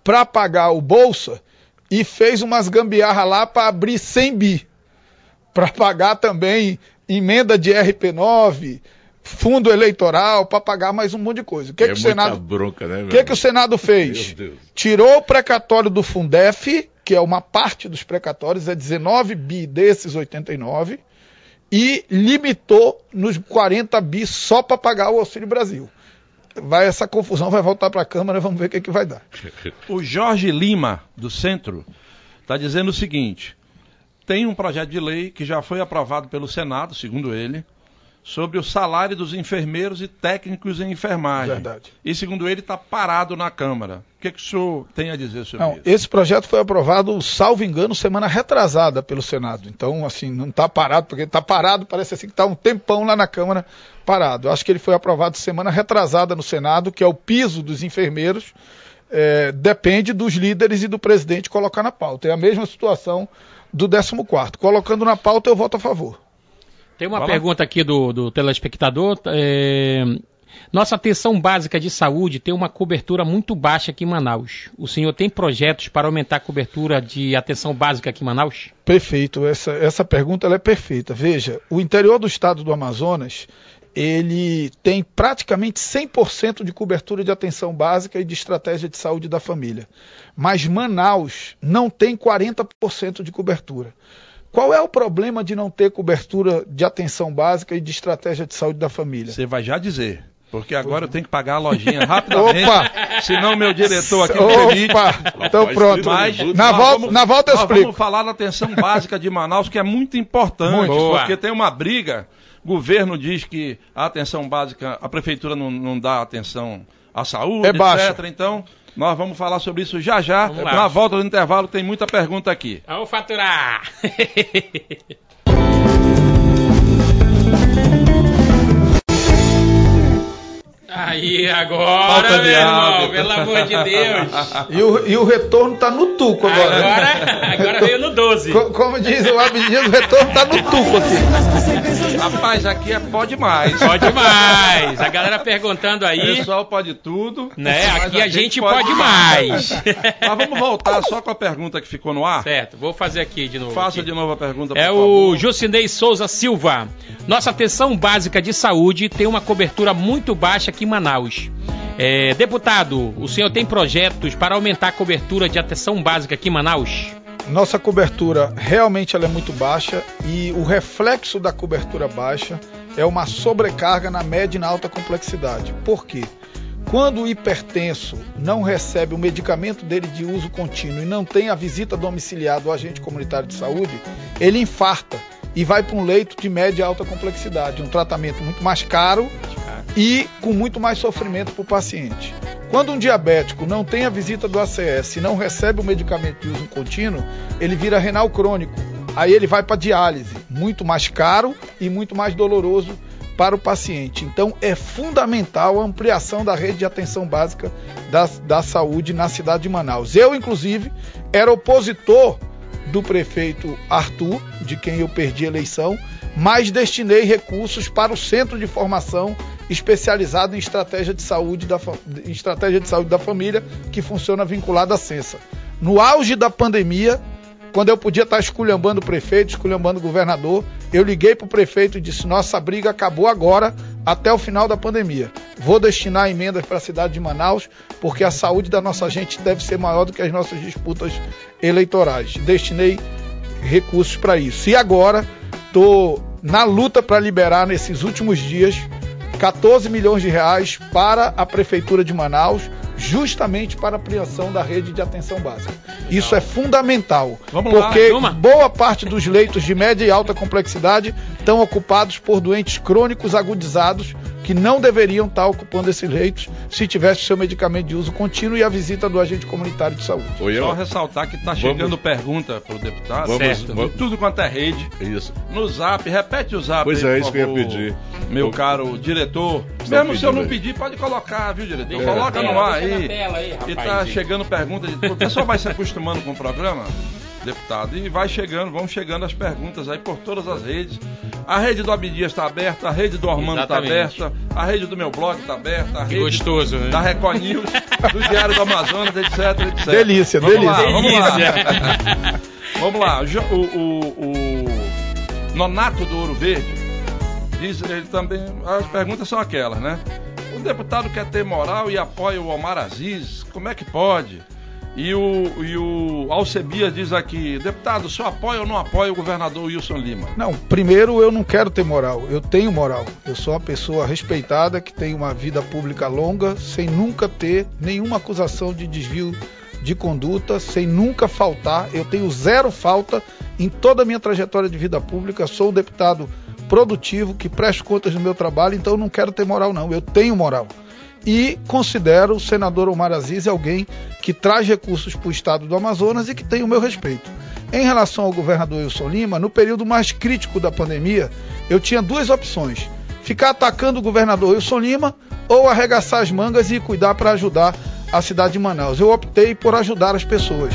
para pagar o bolsa e fez umas gambiarra lá para abrir 100 bi para pagar também emenda de RP9, fundo eleitoral para pagar mais um monte de coisa. O que, é que o Senado bronca, né, que, que o Senado fez? Tirou o precatório do Fundef, que é uma parte dos precatórios, é 19 bi desses 89 e limitou nos 40 bi só para pagar o Auxílio Brasil. Vai essa confusão, vai voltar para a Câmara, vamos ver o que, que vai dar. O Jorge Lima, do Centro, está dizendo o seguinte: tem um projeto de lei que já foi aprovado pelo Senado, segundo ele, sobre o salário dos enfermeiros e técnicos em enfermagem. Verdade. E, segundo ele, está parado na Câmara. O que, que o senhor tem a dizer sobre não, isso? Esse projeto foi aprovado, salvo engano, semana retrasada pelo Senado. Então, assim, não está parado, porque está parado, parece assim que está um tempão lá na Câmara parado. Eu acho que ele foi aprovado semana retrasada no Senado, que é o piso dos enfermeiros. É, depende dos líderes e do presidente colocar na pauta. É a mesma situação do 14. Colocando na pauta, eu voto a favor. Tem uma Fala. pergunta aqui do, do telespectador. É... Nossa atenção básica de saúde tem uma cobertura muito baixa aqui em Manaus. O senhor tem projetos para aumentar a cobertura de atenção básica aqui em Manaus? Perfeito, essa, essa pergunta é perfeita. Veja, o interior do estado do Amazonas, ele tem praticamente 100% de cobertura de atenção básica e de estratégia de saúde da família. Mas Manaus não tem 40% de cobertura. Qual é o problema de não ter cobertura de atenção básica e de estratégia de saúde da família? Você vai já dizer. Porque agora eu tenho que pagar a lojinha rapidamente. Opa! Senão meu diretor aqui Opa! permite. Então pronto. Mas, na, volta, vamos, na volta eu explico. Vamos falar da atenção básica de Manaus, que é muito importante. Muito. Porque tem uma briga. O governo diz que a atenção básica, a prefeitura não, não dá atenção à saúde, é etc. Então, nós vamos falar sobre isso já já. Na volta do intervalo tem muita pergunta aqui. Vamos faturar! Aí, agora, meu irmão, pelo amor de Deus. E o, e o retorno tá no tuco agora. Agora, agora veio no 12. como diz o Abdias, o retorno tá no tuco aqui. Rapaz, aqui é pode mais. Pode mais. A galera perguntando aí. O pessoal pode tudo. Né? Aqui a, a, gente pode, pode mais. Mas vamos voltar só com a pergunta que ficou no ar. Certo, vou fazer aqui de novo. Faça aqui. de novo a pergunta, É favor. o Jucinei Souza Silva. Nossa atenção básica de saúde tem uma cobertura muito baixa em Manaus. É, deputado, o senhor tem projetos para aumentar a cobertura de atenção básica aqui em Manaus? Nossa cobertura realmente ela é muito baixa e o reflexo da cobertura baixa é uma sobrecarga na média e na alta complexidade. Por quê? Quando o hipertenso não recebe o medicamento dele de uso contínuo e não tem a visita domiciliar do agente comunitário de saúde, ele infarta e vai para um leito de média e alta complexidade, um tratamento muito mais caro e com muito mais sofrimento para o paciente. Quando um diabético não tem a visita do ACS e não recebe o medicamento de uso contínuo, ele vira renal crônico. Aí ele vai para diálise, muito mais caro e muito mais doloroso para o paciente. Então é fundamental a ampliação da rede de atenção básica da, da saúde na cidade de Manaus. Eu, inclusive, era opositor do prefeito Arthur, de quem eu perdi a eleição, mas destinei recursos para o Centro de Formação especializado em estratégia de saúde da, estratégia de saúde da família, que funciona vinculado à Censa. No auge da pandemia, quando eu podia estar esculhambando o prefeito, esculhambando o governador, eu liguei para o prefeito e disse: nossa briga acabou agora, até o final da pandemia. Vou destinar emendas para a cidade de Manaus, porque a saúde da nossa gente deve ser maior do que as nossas disputas eleitorais. Destinei recursos para isso. E agora estou na luta para liberar nesses últimos dias 14 milhões de reais para a Prefeitura de Manaus, justamente para a ampliação da rede de atenção básica. Isso é fundamental, Vamos porque lá, boa parte dos leitos de média e alta complexidade estão ocupados por doentes crônicos agudizados que não deveriam estar ocupando esses leitos se tivesse seu medicamento de uso contínuo e a visita do agente comunitário de saúde. Oi, Só ressaltar que está chegando pergunta para o deputado, vamos, certo, vamos, tudo quanto é rede. Isso. No zap, repete o zap. Pois aí, é, isso que eu ia pedir. Meu caro diretor. Não Mesmo se eu não pedir, pode colocar, viu, diretor? Coloca tela, no ar aí. aí, e tá aí. chegando pergunta. De... O pessoal vai se acostumando com o programa, deputado, e vai chegando, vão chegando as perguntas aí por todas as redes. A rede do Abdias está aberta, a rede do Ormando está aberta, a rede do meu blog está aberta, a Que rede gostoso, né? da Record News, do Diário do Amazonas, etc, etc. Delícia, vamos delícia. Lá, vamos lá. Delícia. Vamos lá, o, o- o Nonato do Ouro Verde diz ele também. As perguntas são aquelas, né? O deputado quer ter moral e apoia o Omar Aziz, como é que pode? E o, e o Alcebias diz aqui, deputado, senhor apoia ou não apoia o governador Wilson Lima? Não, primeiro eu não quero ter moral, eu tenho moral. Eu sou uma pessoa respeitada que tem uma vida pública longa, sem nunca ter nenhuma acusação de desvio de conduta, sem nunca faltar. Eu tenho zero falta em toda a minha trajetória de vida pública. Sou um deputado produtivo que presta contas do meu trabalho, então eu não quero ter moral, não. Eu tenho moral. E considero o senador Omar Aziz alguém que traz recursos para o estado do Amazonas e que tem o meu respeito. Em relação ao governador Wilson Lima, no período mais crítico da pandemia, eu tinha duas opções: ficar atacando o governador Wilson Lima ou arregaçar as mangas e cuidar para ajudar a cidade de Manaus. Eu optei por ajudar as pessoas.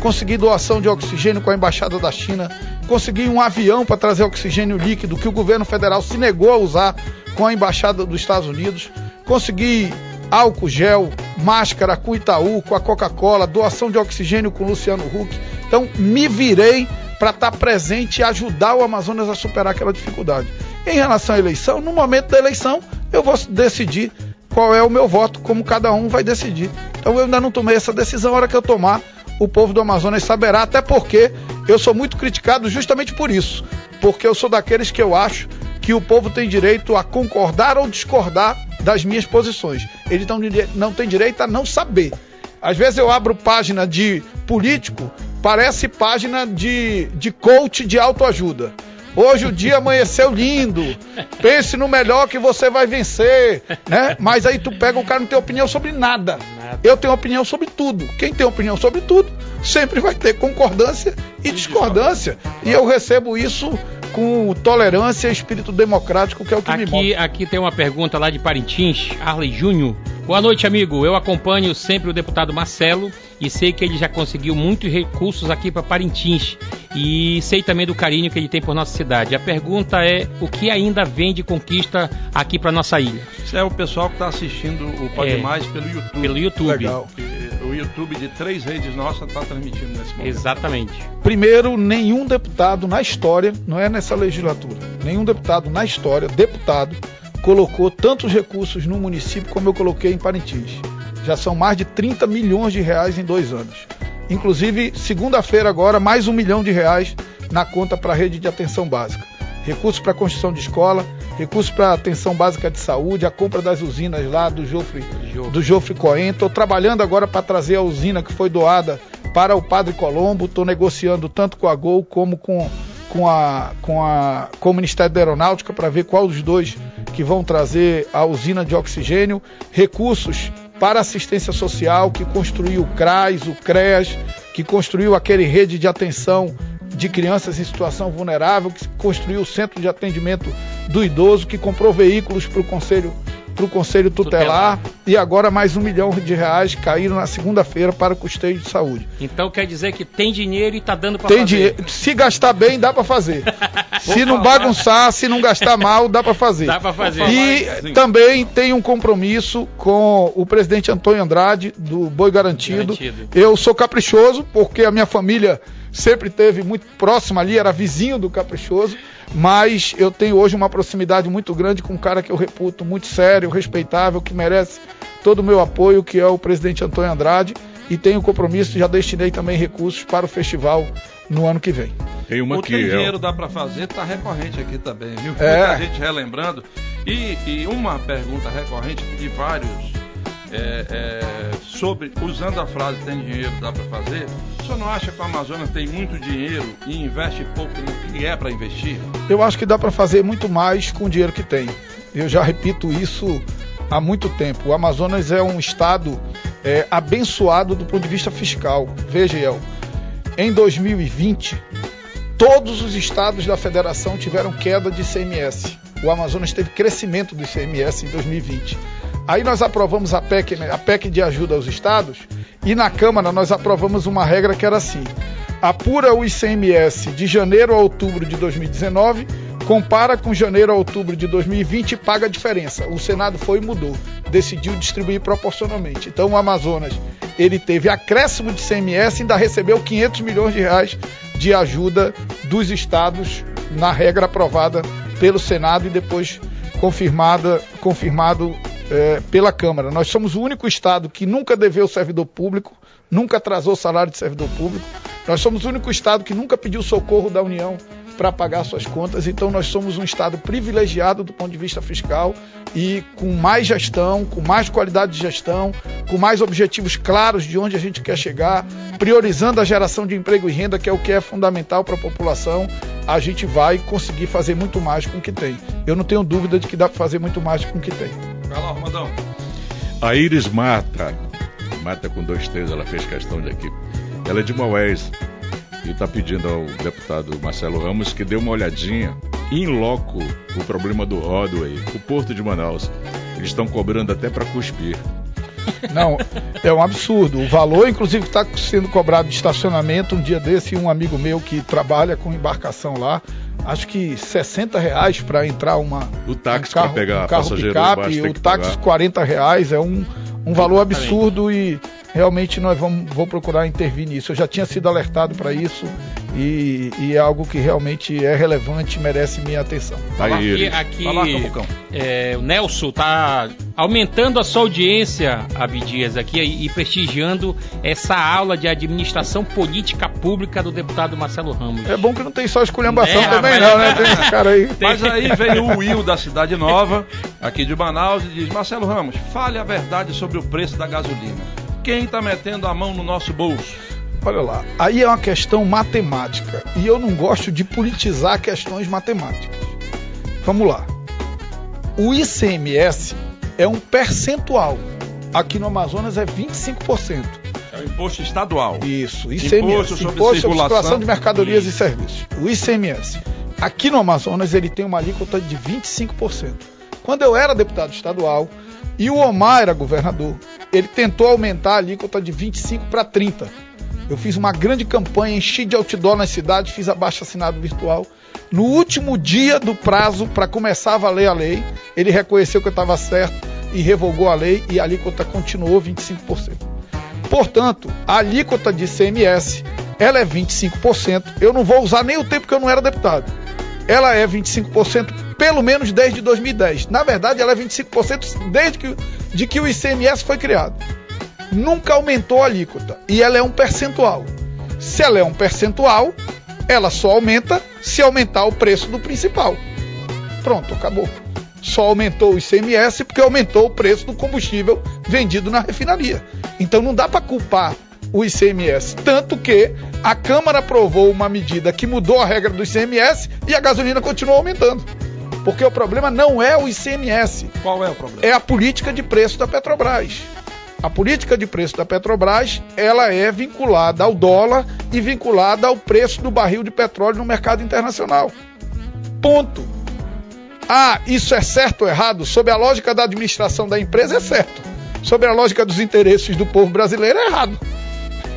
Consegui doação de oxigênio com a embaixada da China, consegui um avião para trazer oxigênio líquido que o governo federal se negou a usar com a embaixada dos Estados Unidos, consegui álcool gel, máscara com Itaú, com a Coca-Cola, doação de oxigênio com o Luciano Huck. Então me virei para estar presente e ajudar o Amazonas a superar aquela dificuldade. Em relação à eleição, no momento da eleição, eu vou decidir qual é o meu voto, como cada um vai decidir. Então eu ainda não tomei essa decisão, a hora que eu tomar, o povo do Amazonas saberá, até porque eu sou muito criticado justamente por isso. Porque eu sou daqueles que eu acho que o povo tem direito a concordar ou discordar das minhas posições. Ele não, não tem direito a não saber. Às vezes eu abro página de político, parece página de, de coach de autoajuda. Hoje o dia amanheceu lindo. Pense no melhor que você vai vencer, né? Mas aí tu pega o cara não tem opinião sobre nada. Eu tenho opinião sobre tudo. Quem tem opinião sobre tudo sempre vai ter concordância e discordância. E eu recebo isso com tolerância e espírito democrático, que é o que aqui, me move. Aqui tem uma pergunta lá de Parintins, Arley Júnior. Boa noite, amigo. Eu acompanho sempre o deputado Marcelo e sei que ele já conseguiu muitos recursos aqui para Parintins. e sei também do carinho que ele tem por nossa cidade. A pergunta é o que ainda vem de conquista aqui para nossa ilha? Isso é o pessoal que está assistindo o Pode é, Mais pelo YouTube. Pelo YouTube. Legal. O YouTube de três redes nossas está transmitindo nesse momento. Exatamente. Primeiro, nenhum deputado na história, não é nessa legislatura, nenhum deputado na história, deputado, colocou tantos recursos no município como eu coloquei em Parintins. Já são mais de 30 milhões de reais em dois anos. Inclusive, segunda-feira agora, mais um milhão de reais na conta para a rede de atenção básica. Recursos para construção de escola, recursos para atenção básica de saúde, a compra das usinas lá do Jofre, do Jofre Coen. Estou trabalhando agora para trazer a usina que foi doada para o Padre Colombo. Estou negociando tanto com a Gol como com, com, a, com, a, com o Ministério da Aeronáutica para ver qual dos dois que vão trazer a usina de oxigênio. Recursos para assistência social, que construiu o CRAS, o CREAS, que construiu aquele rede de atenção de crianças em situação vulnerável, que construiu o centro de atendimento do idoso, que comprou veículos para o Conselho para o Conselho Tutelar, Tutelar, e agora mais um milhão de reais caíram na segunda-feira para o custeio de saúde. Então quer dizer que tem dinheiro e está dando para fazer. Dinheiro. Se gastar bem, dá para fazer. se não bagunçar, se não gastar mal, dá para fazer. Dá para fazer. E também tem um compromisso com o presidente Antônio Andrade, do Boi Garantido. Garantido. Eu sou caprichoso, porque a minha família sempre teve muito próxima ali, era vizinho do Caprichoso, mas eu tenho hoje uma proximidade muito grande com um cara que eu reputo muito sério, respeitável, que merece todo o meu apoio, que é o presidente Antônio Andrade, e tenho compromisso, já destinei também recursos para o festival no ano que vem. Tem uma o que é dinheiro dá para fazer, tá recorrente aqui também, viu? É. Muita gente relembrando. E, e uma pergunta recorrente de vários é, é, sobre, usando a frase tem dinheiro, dá para fazer, o senhor não acha que o Amazonas tem muito dinheiro e investe pouco no que é para investir? Eu acho que dá para fazer muito mais com o dinheiro que tem. Eu já repito isso há muito tempo. O Amazonas é um estado é, abençoado do ponto de vista fiscal. Veja, El, em 2020, todos os estados da federação tiveram queda de ICMS. O Amazonas teve crescimento do ICMS em 2020. Aí nós aprovamos a PEC, a PEC de ajuda aos estados, e na Câmara nós aprovamos uma regra que era assim: apura o ICMS de janeiro a outubro de 2019, compara com janeiro a outubro de 2020 e paga a diferença. O Senado foi e mudou, decidiu distribuir proporcionalmente. Então o Amazonas ele teve acréscimo de ICMS e ainda recebeu 500 milhões de reais de ajuda dos estados na regra aprovada pelo Senado e depois confirmada, confirmado é, pela Câmara. Nós somos o único Estado que nunca deveu servidor público, nunca atrasou salário de servidor público. Nós somos o único Estado que nunca pediu socorro da União para pagar suas contas. Então, nós somos um Estado privilegiado do ponto de vista fiscal e com mais gestão, com mais qualidade de gestão, com mais objetivos claros de onde a gente quer chegar, priorizando a geração de emprego e renda, que é o que é fundamental para a população. A gente vai conseguir fazer muito mais com o que tem. Eu não tenho dúvida de que dá para fazer muito mais com o que tem. Vai lá, Romandão. A Iris Mata, Mata com dois T's, ela fez questão de aqui. Ela é de Maués e está pedindo ao deputado Marcelo Ramos que dê uma olhadinha em loco o problema do Rodway, o Porto de Manaus. Eles estão cobrando até para cuspir. Não, é um absurdo. O valor, inclusive, está sendo cobrado de estacionamento. Um dia desse, um amigo meu que trabalha com embarcação lá acho que 60 reais para entrar uma o táxi um carro, pegar um carro picape, o táxi pagar. 40 reais é um, um valor absurdo e realmente nós vamos vou procurar intervir nisso. Eu já tinha sido alertado para isso e, e, é algo que realmente é relevante e merece minha atenção. Aí, aqui, aqui é, o Nelson está aumentando a sua audiência, Abdias, aqui e prestigiando essa aula de administração política pública do deputado Marcelo Ramos. É bom que não tem só esculhambação é, também, não, né? Tem esse cara aí. Mas aí veio o Will da Cidade Nova, aqui de Manaus, e diz: Marcelo Ramos, fale a verdade sobre o preço da gasolina quem está metendo a mão no nosso bolso? Olha lá, aí é uma questão matemática e eu não gosto de politizar questões matemáticas. Vamos lá. O ICMS é um percentual. Aqui no Amazonas é 25%. É o imposto estadual. Isso, ICMS. Imposto sobre, imposto sobre circulação de mercadorias e serviços. O ICMS. Aqui no Amazonas ele tem uma alíquota de 25%. Quando eu era deputado estadual, e o Omar era governador. Ele tentou aumentar a alíquota de 25 para 30. Eu fiz uma grande campanha, enchi de outdoor nas cidades, fiz abaixo assinado virtual. No último dia do prazo para começar a valer a lei, ele reconheceu que eu estava certo e revogou a lei e a alíquota continuou 25%. Portanto, a alíquota de CMS, ela é 25%. Eu não vou usar nem o tempo que eu não era deputado. Ela é 25% pelo menos desde 2010. Na verdade, ela é 25% desde que, de que o ICMS foi criado nunca aumentou a alíquota e ela é um percentual. Se ela é um percentual, ela só aumenta se aumentar o preço do principal. Pronto, acabou. Só aumentou o ICMS porque aumentou o preço do combustível vendido na refinaria. Então não dá para culpar o ICMS. Tanto que a Câmara aprovou uma medida que mudou a regra do ICMS e a gasolina continuou aumentando. Porque o problema não é o ICMS. Qual é o problema? É a política de preço da Petrobras. A política de preço da Petrobras, ela é vinculada ao dólar e vinculada ao preço do barril de petróleo no mercado internacional. Ponto. Ah, isso é certo ou errado? Sob a lógica da administração da empresa é certo. Sob a lógica dos interesses do povo brasileiro é errado.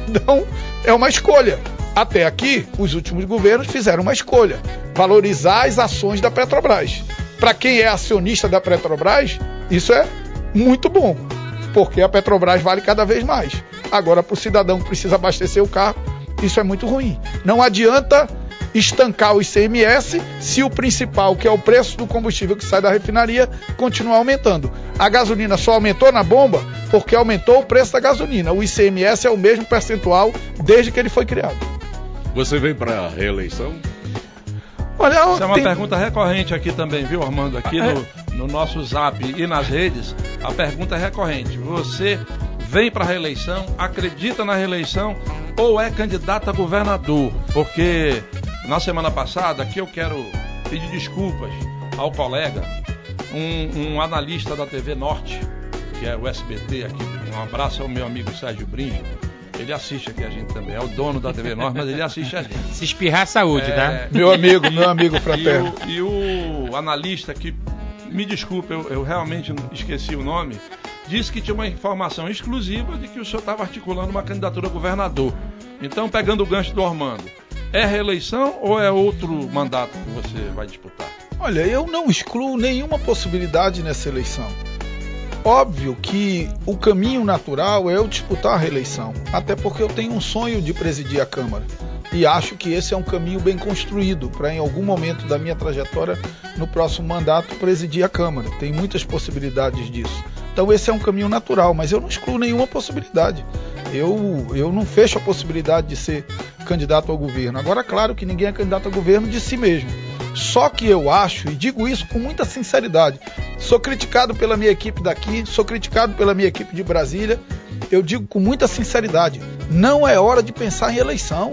Então, é uma escolha. Até aqui, os últimos governos fizeram uma escolha: valorizar as ações da Petrobras. Para quem é acionista da Petrobras, isso é muito bom porque a Petrobras vale cada vez mais. Agora, para o cidadão que precisa abastecer o carro, isso é muito ruim. Não adianta estancar o ICMS se o principal, que é o preço do combustível que sai da refinaria, continuar aumentando. A gasolina só aumentou na bomba porque aumentou o preço da gasolina. O ICMS é o mesmo percentual desde que ele foi criado. Você vem para a reeleição? Olha, Essa é uma tem... pergunta recorrente aqui também, viu, Armando? Aqui é... no, no nosso zap e nas redes, a pergunta é recorrente. Você vem para a reeleição, acredita na reeleição ou é candidato a governador? Porque na semana passada, aqui eu quero pedir desculpas ao colega, um, um analista da TV Norte, que é o SBT aqui. Um abraço ao meu amigo Sérgio Brinjo ele assiste aqui a gente também. É o dono da TV Norte, mas ele assiste a gente. Se espirrar, saúde, é... tá? Meu amigo, meu amigo fraterno. E o, e o analista que, me desculpe, eu, eu realmente esqueci o nome, disse que tinha uma informação exclusiva de que o senhor estava articulando uma candidatura a governador. Então, pegando o gancho do Ormando, é reeleição ou é outro mandato que você vai disputar? Olha, eu não excluo nenhuma possibilidade nessa eleição. Óbvio que o caminho natural é eu disputar a reeleição, até porque eu tenho um sonho de presidir a Câmara. E acho que esse é um caminho bem construído para, em algum momento da minha trajetória, no próximo mandato, presidir a Câmara. Tem muitas possibilidades disso. Então, esse é um caminho natural, mas eu não excluo nenhuma possibilidade. Eu, eu não fecho a possibilidade de ser candidato ao governo. Agora, claro que ninguém é candidato ao governo de si mesmo. Só que eu acho, e digo isso com muita sinceridade, sou criticado pela minha equipe daqui, sou criticado pela minha equipe de Brasília. Eu digo com muita sinceridade: não é hora de pensar em eleição.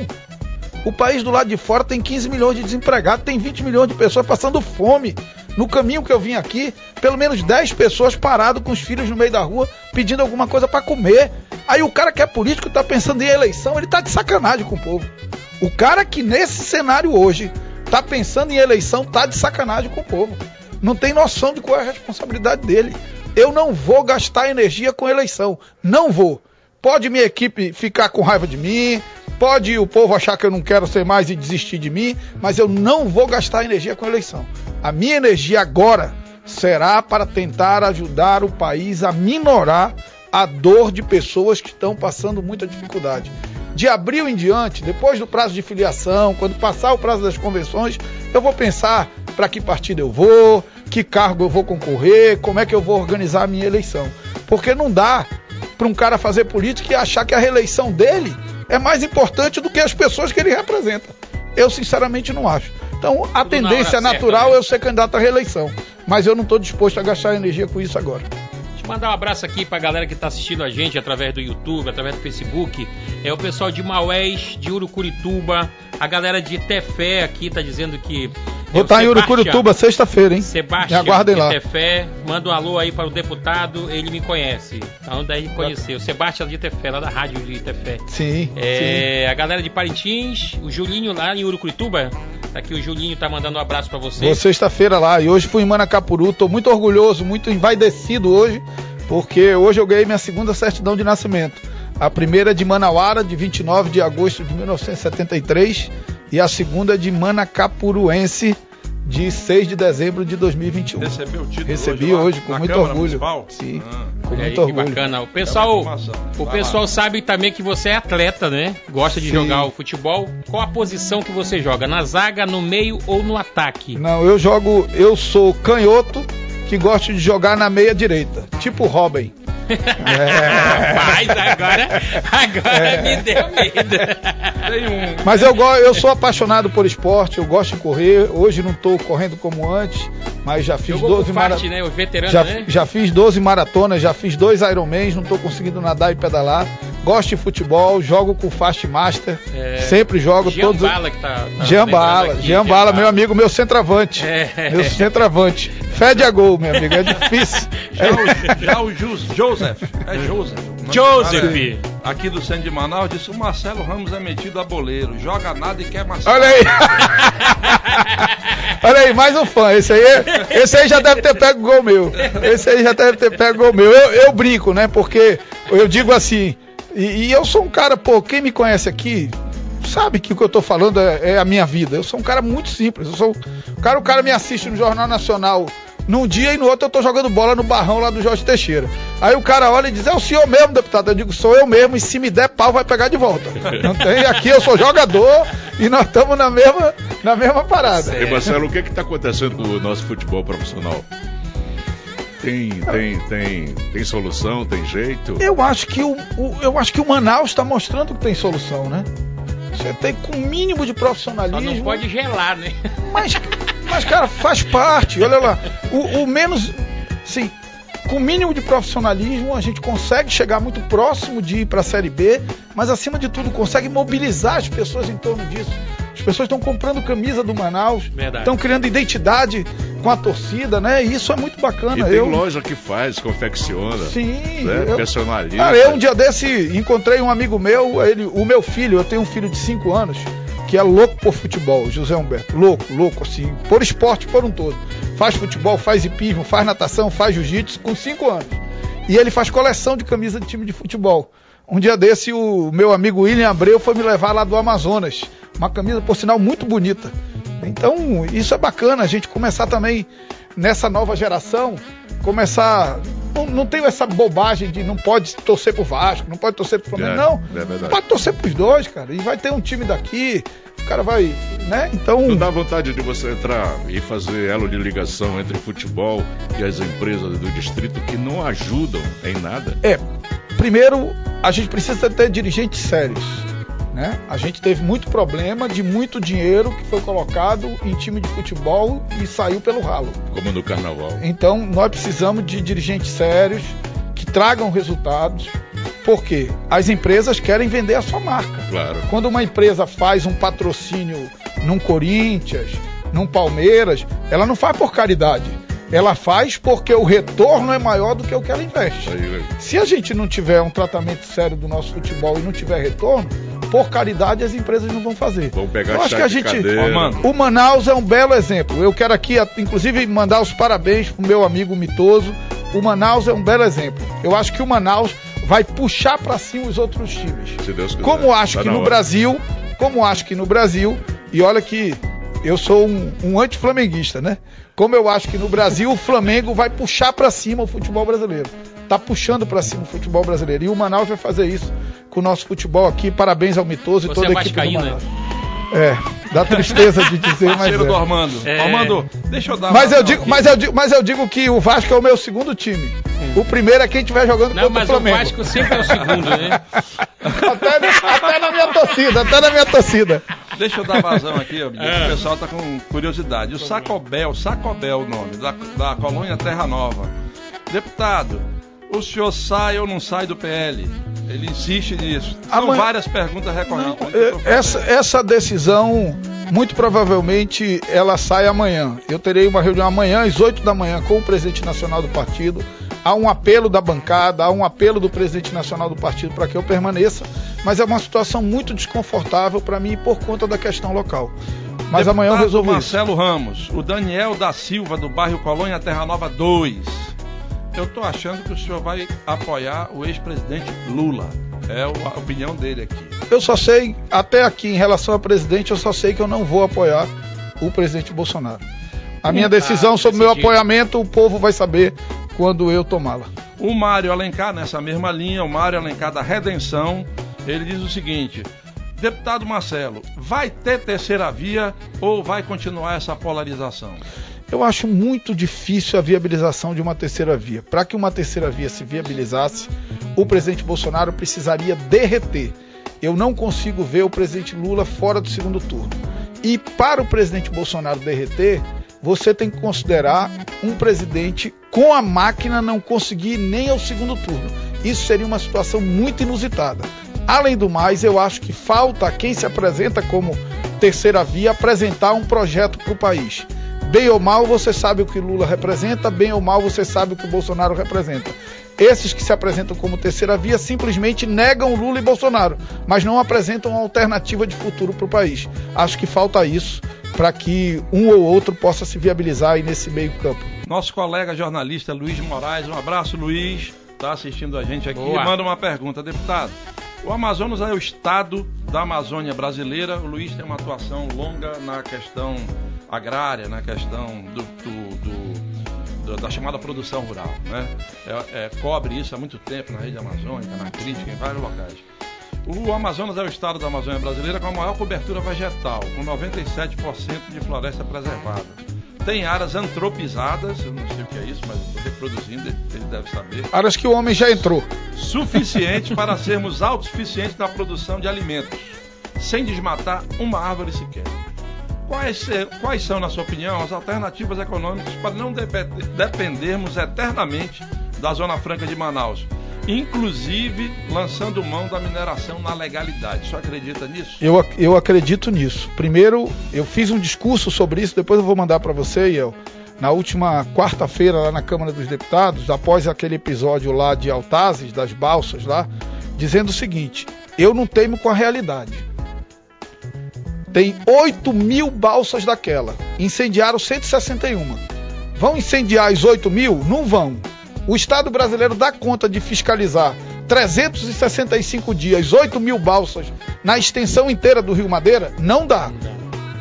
O país do lado de fora tem 15 milhões de desempregados, tem 20 milhões de pessoas passando fome. No caminho que eu vim aqui, pelo menos 10 pessoas paradas com os filhos no meio da rua pedindo alguma coisa para comer. Aí o cara que é político está pensando em eleição, ele está de sacanagem com o povo. O cara que nesse cenário hoje tá pensando em eleição, tá de sacanagem com o povo. Não tem noção de qual é a responsabilidade dele. Eu não vou gastar energia com eleição. Não vou. Pode minha equipe ficar com raiva de mim, pode o povo achar que eu não quero ser mais e desistir de mim, mas eu não vou gastar energia com eleição. A minha energia agora será para tentar ajudar o país a minorar a dor de pessoas que estão passando muita dificuldade de abril em diante, depois do prazo de filiação, quando passar o prazo das convenções, eu vou pensar para que partido eu vou, que cargo eu vou concorrer, como é que eu vou organizar a minha eleição. Porque não dá para um cara fazer política e achar que a reeleição dele é mais importante do que as pessoas que ele representa. Eu sinceramente não acho. Então, a Tudo tendência natural certa, né? é eu ser candidato à reeleição, mas eu não estou disposto a gastar energia com isso agora. Mandar um abraço aqui pra galera que tá assistindo a gente através do YouTube, através do Facebook. É o pessoal de Maués, de Urucurituba, a galera de Tefé aqui tá dizendo que. Vou estar tá em Urucurituba sexta-feira, hein? Sebastião Me aguardem lá. Tefé, manda um alô aí para o deputado, ele me conhece. Então daí conheceu. Sebastião de Tefé, lá da rádio de Tefé. Sim, é, sim. A galera de Parintins, o Julinho lá em Urucurituba. Tá aqui o Julinho tá mandando um abraço para você. Vou sexta-feira lá. E hoje fui em Manacapuru, tô muito orgulhoso, muito envaidecido hoje porque hoje eu ganhei minha segunda certidão de nascimento. A primeira é de Manauara, de 29 de agosto de 1973, e a segunda é de Manacapuruense, de 6 de dezembro de 2021. Recebeu o título Recebi hoje, hoje com muito Câmara orgulho. Municipal? Sim, ah. com muito orgulho. bacana. O pessoal, o pessoal sabe também que você é atleta, né? Gosta de Sim. jogar o futebol. Qual a posição que você joga? Na zaga, no meio ou no ataque? Não, eu jogo, eu sou canhoto que gosto de jogar na meia direita, tipo Robin. É. Mas agora, agora é. me deu medo. Mas eu, eu sou apaixonado por esporte, eu gosto de correr. Hoje não estou correndo como antes, mas já fiz Jogou 12 maratonas. Né? O veterano, já, né? já fiz 12 maratonas, já fiz dois Ironmans, não estou conseguindo nadar e pedalar. Gosto de futebol, jogo com Fast Master. É... Sempre jogo Jean todos. Bala que tá, tá Jean Bala, aqui, Jean Bala, meu amigo, meu centroavante. É. Meu centroavante. Fede a gol, meu amigo, é difícil. Já, o, já o Joseph, é Joseph. Joseph. Aqui do centro de Manaus disse: o Marcelo Ramos é metido a boleiro, joga nada e quer Marcelo. Olha aí. Olha aí, mais um fã. Esse aí, esse aí já deve ter pego gol meu. Esse aí já deve ter pego gol meu. Eu, eu brinco, né? Porque eu digo assim, e, e, eu sou um cara, pô, quem me conhece aqui sabe que o que eu tô falando é, é a minha vida. Eu sou um cara muito simples. Eu sou o cara, o cara me assiste no Jornal Nacional num dia e no outro eu tô jogando bola no barrão lá do Jorge Teixeira. Aí o cara olha e diz: É o senhor mesmo, deputado? Eu digo: Sou eu mesmo, e se me der pau, vai pegar de volta. Não tem, aqui eu sou jogador e nós estamos na mesma, na mesma parada. E Marcelo, o que é que tá acontecendo com o nosso futebol profissional? Tem, tem, tem, tem solução, tem jeito? Eu acho que o, o eu acho que o Manaus está mostrando que tem solução, né? Você tem com o mínimo de profissionalismo. Só não pode gelar, né? Mas, mas cara, faz parte. Olha lá. O, o menos. Sim, com o mínimo de profissionalismo, a gente consegue chegar muito próximo de ir para a Série B, mas acima de tudo, consegue mobilizar as pessoas em torno disso. As pessoas estão comprando camisa do Manaus, estão criando identidade com a torcida, né? E isso é muito bacana. E tem eu... loja que faz, confecciona. Sim. Né? Eu... Personaliza. Cara, eu um dia desse encontrei um amigo meu, ele, o meu filho, eu tenho um filho de 5 anos, que é louco por futebol, José Humberto. Louco, louco, assim, por esporte por um todo. Faz futebol, faz hipismo, faz natação, faz jiu-jitsu com 5 anos. E ele faz coleção de camisa de time de futebol. Um dia desse, o meu amigo William Abreu foi me levar lá do Amazonas. Uma camisa, por sinal, muito bonita. Então, isso é bacana, a gente começar também nessa nova geração, começar. Não, não tem essa bobagem de não pode torcer pro Vasco, não pode torcer pro Flamengo. É, não. É pode torcer pros dois, cara. E vai ter um time daqui, o cara vai. né? Então. Não dá vontade de você entrar e fazer elo de ligação entre futebol e as empresas do distrito que não ajudam em nada? É. Primeiro, a gente precisa ter dirigentes sérios né? A gente teve muito problema de muito dinheiro que foi colocado em time de futebol e saiu pelo ralo. Como no carnaval. Então nós precisamos de dirigentes sérios que tragam resultados. Porque as empresas querem vender a sua marca. Claro. Quando uma empresa faz um patrocínio num Corinthians, num Palmeiras, ela não faz por caridade ela faz porque o retorno é maior do que o que ela investe. Se a gente não tiver um tratamento sério do nosso futebol e não tiver retorno, por caridade as empresas não vão fazer. Vamos pegar Eu acho que a gente. o Manaus é um belo exemplo. Eu quero aqui, inclusive, mandar os parabéns pro meu amigo Mitoso. O Manaus é um belo exemplo. Eu acho que o Manaus vai puxar para cima os outros times. Se Deus quiser. Como acho tá que no hora. Brasil, como acho que no Brasil, e olha que eu sou um, um anti-flamenguista, né? Como eu acho que no Brasil o Flamengo vai puxar para cima o futebol brasileiro. Tá puxando para cima o futebol brasileiro. E o Manaus vai fazer isso com o nosso futebol aqui. Parabéns ao Mitoso e toda a é equipe do Manaus. É, dá tristeza de dizer, mas. É. do Armando. É. Armando, deixa eu dar mas eu digo, mas eu digo, mas eu digo que o Vasco é o meu segundo time. O primeiro é quem estiver jogando Não, contra o Flamengo. Mas o Vasco sempre é o segundo, né? até, até, na minha torcida, até na minha torcida. Deixa eu dar vazão aqui, ó, é. o pessoal tá com curiosidade. O Sacobel, Sacobel o nome, da, da colônia Terra Nova. Deputado, o senhor sai ou não sai do PL? Ele insiste nisso. São Amanhã... várias perguntas recorrentes. Não, é, essa, essa decisão, muito provavelmente, ela sai amanhã. Eu terei uma reunião amanhã, às 8 da manhã, com o presidente nacional do partido. Há um apelo da bancada, há um apelo do presidente nacional do partido para que eu permaneça, mas é uma situação muito desconfortável para mim por conta da questão local. Mas Deputado amanhã eu resolvo Marcelo isso. Ramos, o Daniel da Silva, do bairro Colônia Terra Nova 2 eu estou achando que o senhor vai apoiar o ex-presidente Lula. É a opinião dele aqui. Eu só sei, até aqui em relação ao presidente, eu só sei que eu não vou apoiar o presidente Bolsonaro. A minha decisão sobre o meu apoiamento, o povo vai saber quando eu tomá-la. O Mário Alencar, nessa mesma linha, o Mário Alencar da Redenção, ele diz o seguinte: Deputado Marcelo, vai ter terceira via ou vai continuar essa polarização? Eu acho muito difícil a viabilização de uma terceira via. Para que uma terceira via se viabilizasse, o presidente Bolsonaro precisaria derreter. Eu não consigo ver o presidente Lula fora do segundo turno. E para o presidente Bolsonaro derreter, você tem que considerar um presidente com a máquina não conseguir nem ao segundo turno. Isso seria uma situação muito inusitada. Além do mais, eu acho que falta a quem se apresenta como terceira via apresentar um projeto para o país. Bem ou mal, você sabe o que Lula representa, bem ou mal, você sabe o que Bolsonaro representa. Esses que se apresentam como terceira via simplesmente negam Lula e Bolsonaro, mas não apresentam uma alternativa de futuro para o país. Acho que falta isso para que um ou outro possa se viabilizar aí nesse meio campo. Nosso colega jornalista Luiz Moraes, um abraço Luiz, está assistindo a gente aqui Boa. e manda uma pergunta, deputado. O Amazonas é o estado da Amazônia brasileira. O Luiz tem uma atuação longa na questão agrária, na questão do, do, do, da chamada produção rural. Né? É, é, cobre isso há muito tempo na rede amazônica, na crítica, em vários locais. O Amazonas é o estado da Amazônia brasileira com a maior cobertura vegetal, com 97% de floresta preservada. Tem áreas antropizadas, eu não sei o que é isso, mas estou reproduzindo, ele deve saber. Áreas que o homem já entrou. Suficiente para sermos autossuficientes na produção de alimentos, sem desmatar uma árvore sequer. Quais, quais são, na sua opinião, as alternativas econômicas para não dependermos eternamente da Zona Franca de Manaus? Inclusive lançando mão da mineração na legalidade. Você acredita nisso? Eu, eu acredito nisso. Primeiro, eu fiz um discurso sobre isso, depois eu vou mandar para você, eu na última quarta-feira lá na Câmara dos Deputados, após aquele episódio lá de Altazes, das balsas lá, dizendo o seguinte: eu não teimo com a realidade. Tem 8 mil balsas daquela. Incendiaram 161. Vão incendiar as 8 mil? Não vão. O Estado brasileiro dá conta de fiscalizar 365 dias, 8 mil balsas na extensão inteira do Rio Madeira? Não dá.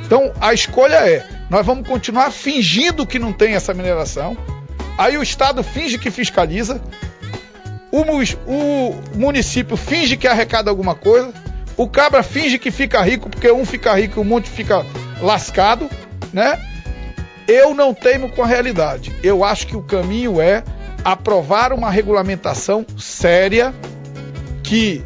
Então a escolha é: nós vamos continuar fingindo que não tem essa mineração. Aí o Estado finge que fiscaliza. O, o município finge que arrecada alguma coisa o cabra finge que fica rico porque um fica rico e o monte fica lascado, né? Eu não teimo com a realidade. Eu acho que o caminho é aprovar uma regulamentação séria que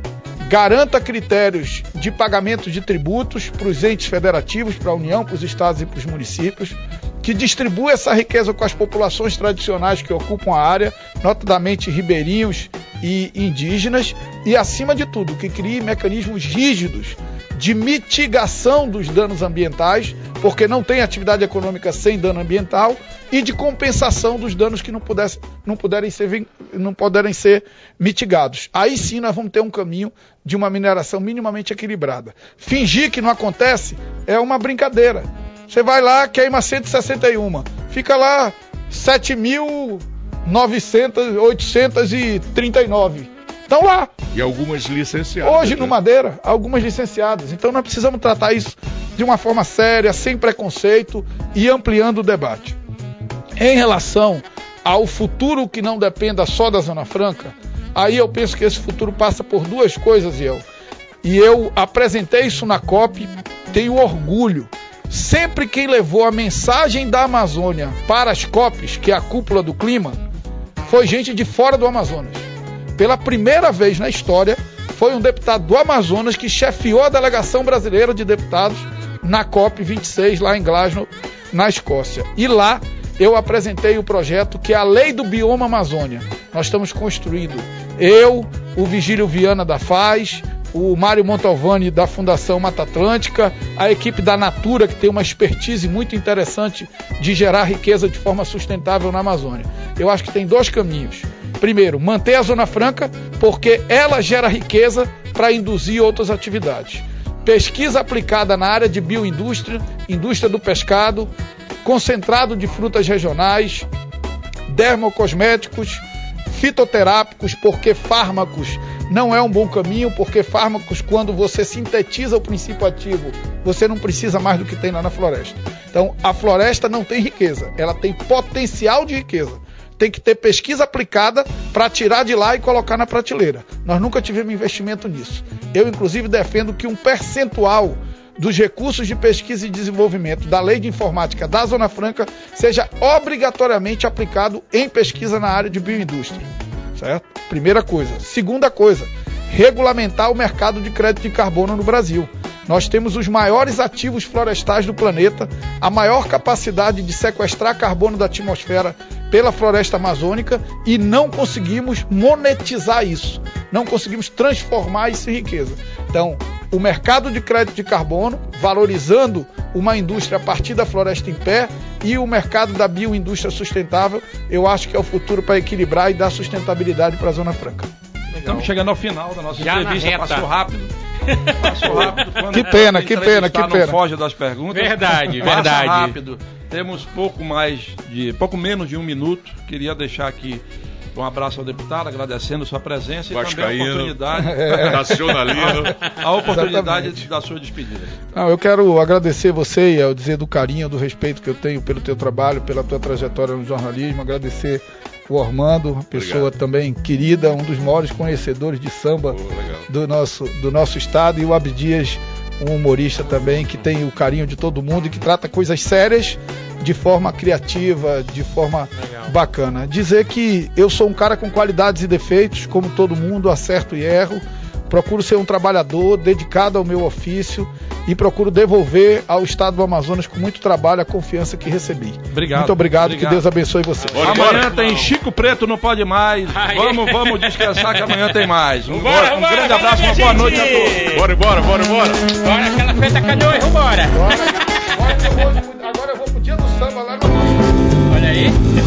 garanta critérios de pagamento de tributos para os entes federativos, para a União, para os estados e para os municípios, que distribua essa riqueza com as populações tradicionais que ocupam a área, notadamente ribeirinhos e indígenas, e, acima de tudo, que crie mecanismos rígidos de mitigação dos danos ambientais, porque não tem atividade econômica sem dano ambiental, e de compensação dos danos que não, pudesse, não, puderem, ser, não puderem ser mitigados. Aí sim nós vamos ter um caminho de uma mineração minimamente equilibrada. Fingir que não acontece é uma brincadeira. Você vai lá, queima 161, fica lá 7.900, Estão lá. E algumas licenciadas. Hoje no né? Madeira, algumas licenciadas. Então nós precisamos tratar isso de uma forma séria, sem preconceito e ampliando o debate. Em relação ao futuro que não dependa só da Zona Franca, aí eu penso que esse futuro passa por duas coisas, e eu. E eu apresentei isso na COP, tenho orgulho Sempre quem levou a mensagem da Amazônia para as COPs, que é a cúpula do clima, foi gente de fora do Amazonas. Pela primeira vez na história, foi um deputado do Amazonas que chefiou a delegação brasileira de deputados na COP 26 lá em Glasgow, na Escócia. E lá eu apresentei o projeto que é a Lei do Bioma Amazônia. Nós estamos construindo eu, o Vigílio Viana da Faz, o Mário Montalvani da Fundação Mata Atlântica, a equipe da Natura, que tem uma expertise muito interessante de gerar riqueza de forma sustentável na Amazônia. Eu acho que tem dois caminhos. Primeiro, manter a Zona Franca, porque ela gera riqueza para induzir outras atividades. Pesquisa aplicada na área de bioindústria, indústria do pescado, concentrado de frutas regionais, dermocosméticos, fitoterápicos, porque fármacos não é um bom caminho, porque fármacos, quando você sintetiza o princípio ativo, você não precisa mais do que tem lá na floresta. Então, a floresta não tem riqueza, ela tem potencial de riqueza. Tem que ter pesquisa aplicada para tirar de lá e colocar na prateleira. Nós nunca tivemos investimento nisso. Eu, inclusive, defendo que um percentual dos recursos de pesquisa e desenvolvimento da Lei de Informática da Zona Franca seja obrigatoriamente aplicado em pesquisa na área de bioindústria. Certo? Primeira coisa. Segunda coisa, regulamentar o mercado de crédito de carbono no Brasil. Nós temos os maiores ativos florestais do planeta, a maior capacidade de sequestrar carbono da atmosfera pela floresta amazônica e não conseguimos monetizar isso, não conseguimos transformar isso em riqueza. Então, o mercado de crédito de carbono, valorizando uma indústria a partir da floresta em pé e o mercado da bioindústria sustentável, eu acho que é o futuro para equilibrar e dar sustentabilidade para a Zona Franca. Legal. Estamos chegando ao final da nossa Já entrevista, passou rápido. Passou rápido. Quando que pena, que pena, que pena. foge das perguntas. Verdade, verdade. rápido. Temos pouco mais de, pouco menos de um minuto. Queria deixar aqui um abraço ao deputado, agradecendo sua presença Vascaíno, e também a oportunidade, é. nacionalino. a oportunidade de, da sua despedida. Não, eu quero agradecer você e ao dizer do carinho, do respeito que eu tenho pelo teu trabalho, pela tua trajetória no jornalismo, agradecer o Ormando, uma pessoa Obrigado. também querida, um dos maiores conhecedores de samba oh, do, nosso, do nosso estado, e o Abdias, um humorista também que tem o carinho de todo mundo e que trata coisas sérias de forma criativa, de forma Legal. bacana. Dizer que eu sou um cara com qualidades e defeitos, como todo mundo, acerto e erro. Procuro ser um trabalhador dedicado ao meu ofício e procuro devolver ao Estado do Amazonas com muito trabalho a confiança que recebi. Obrigado. Muito obrigado, obrigado. que Deus abençoe você. Amanhã tem Chico Preto, não pode mais. Vamos, vamos descansar que amanhã tem mais. Um, bora, um grande abraço, uma boa noite a todos. Bora, bora, bora, bora. Bora, aquela festa canhões, vambora. Bora. Yeah.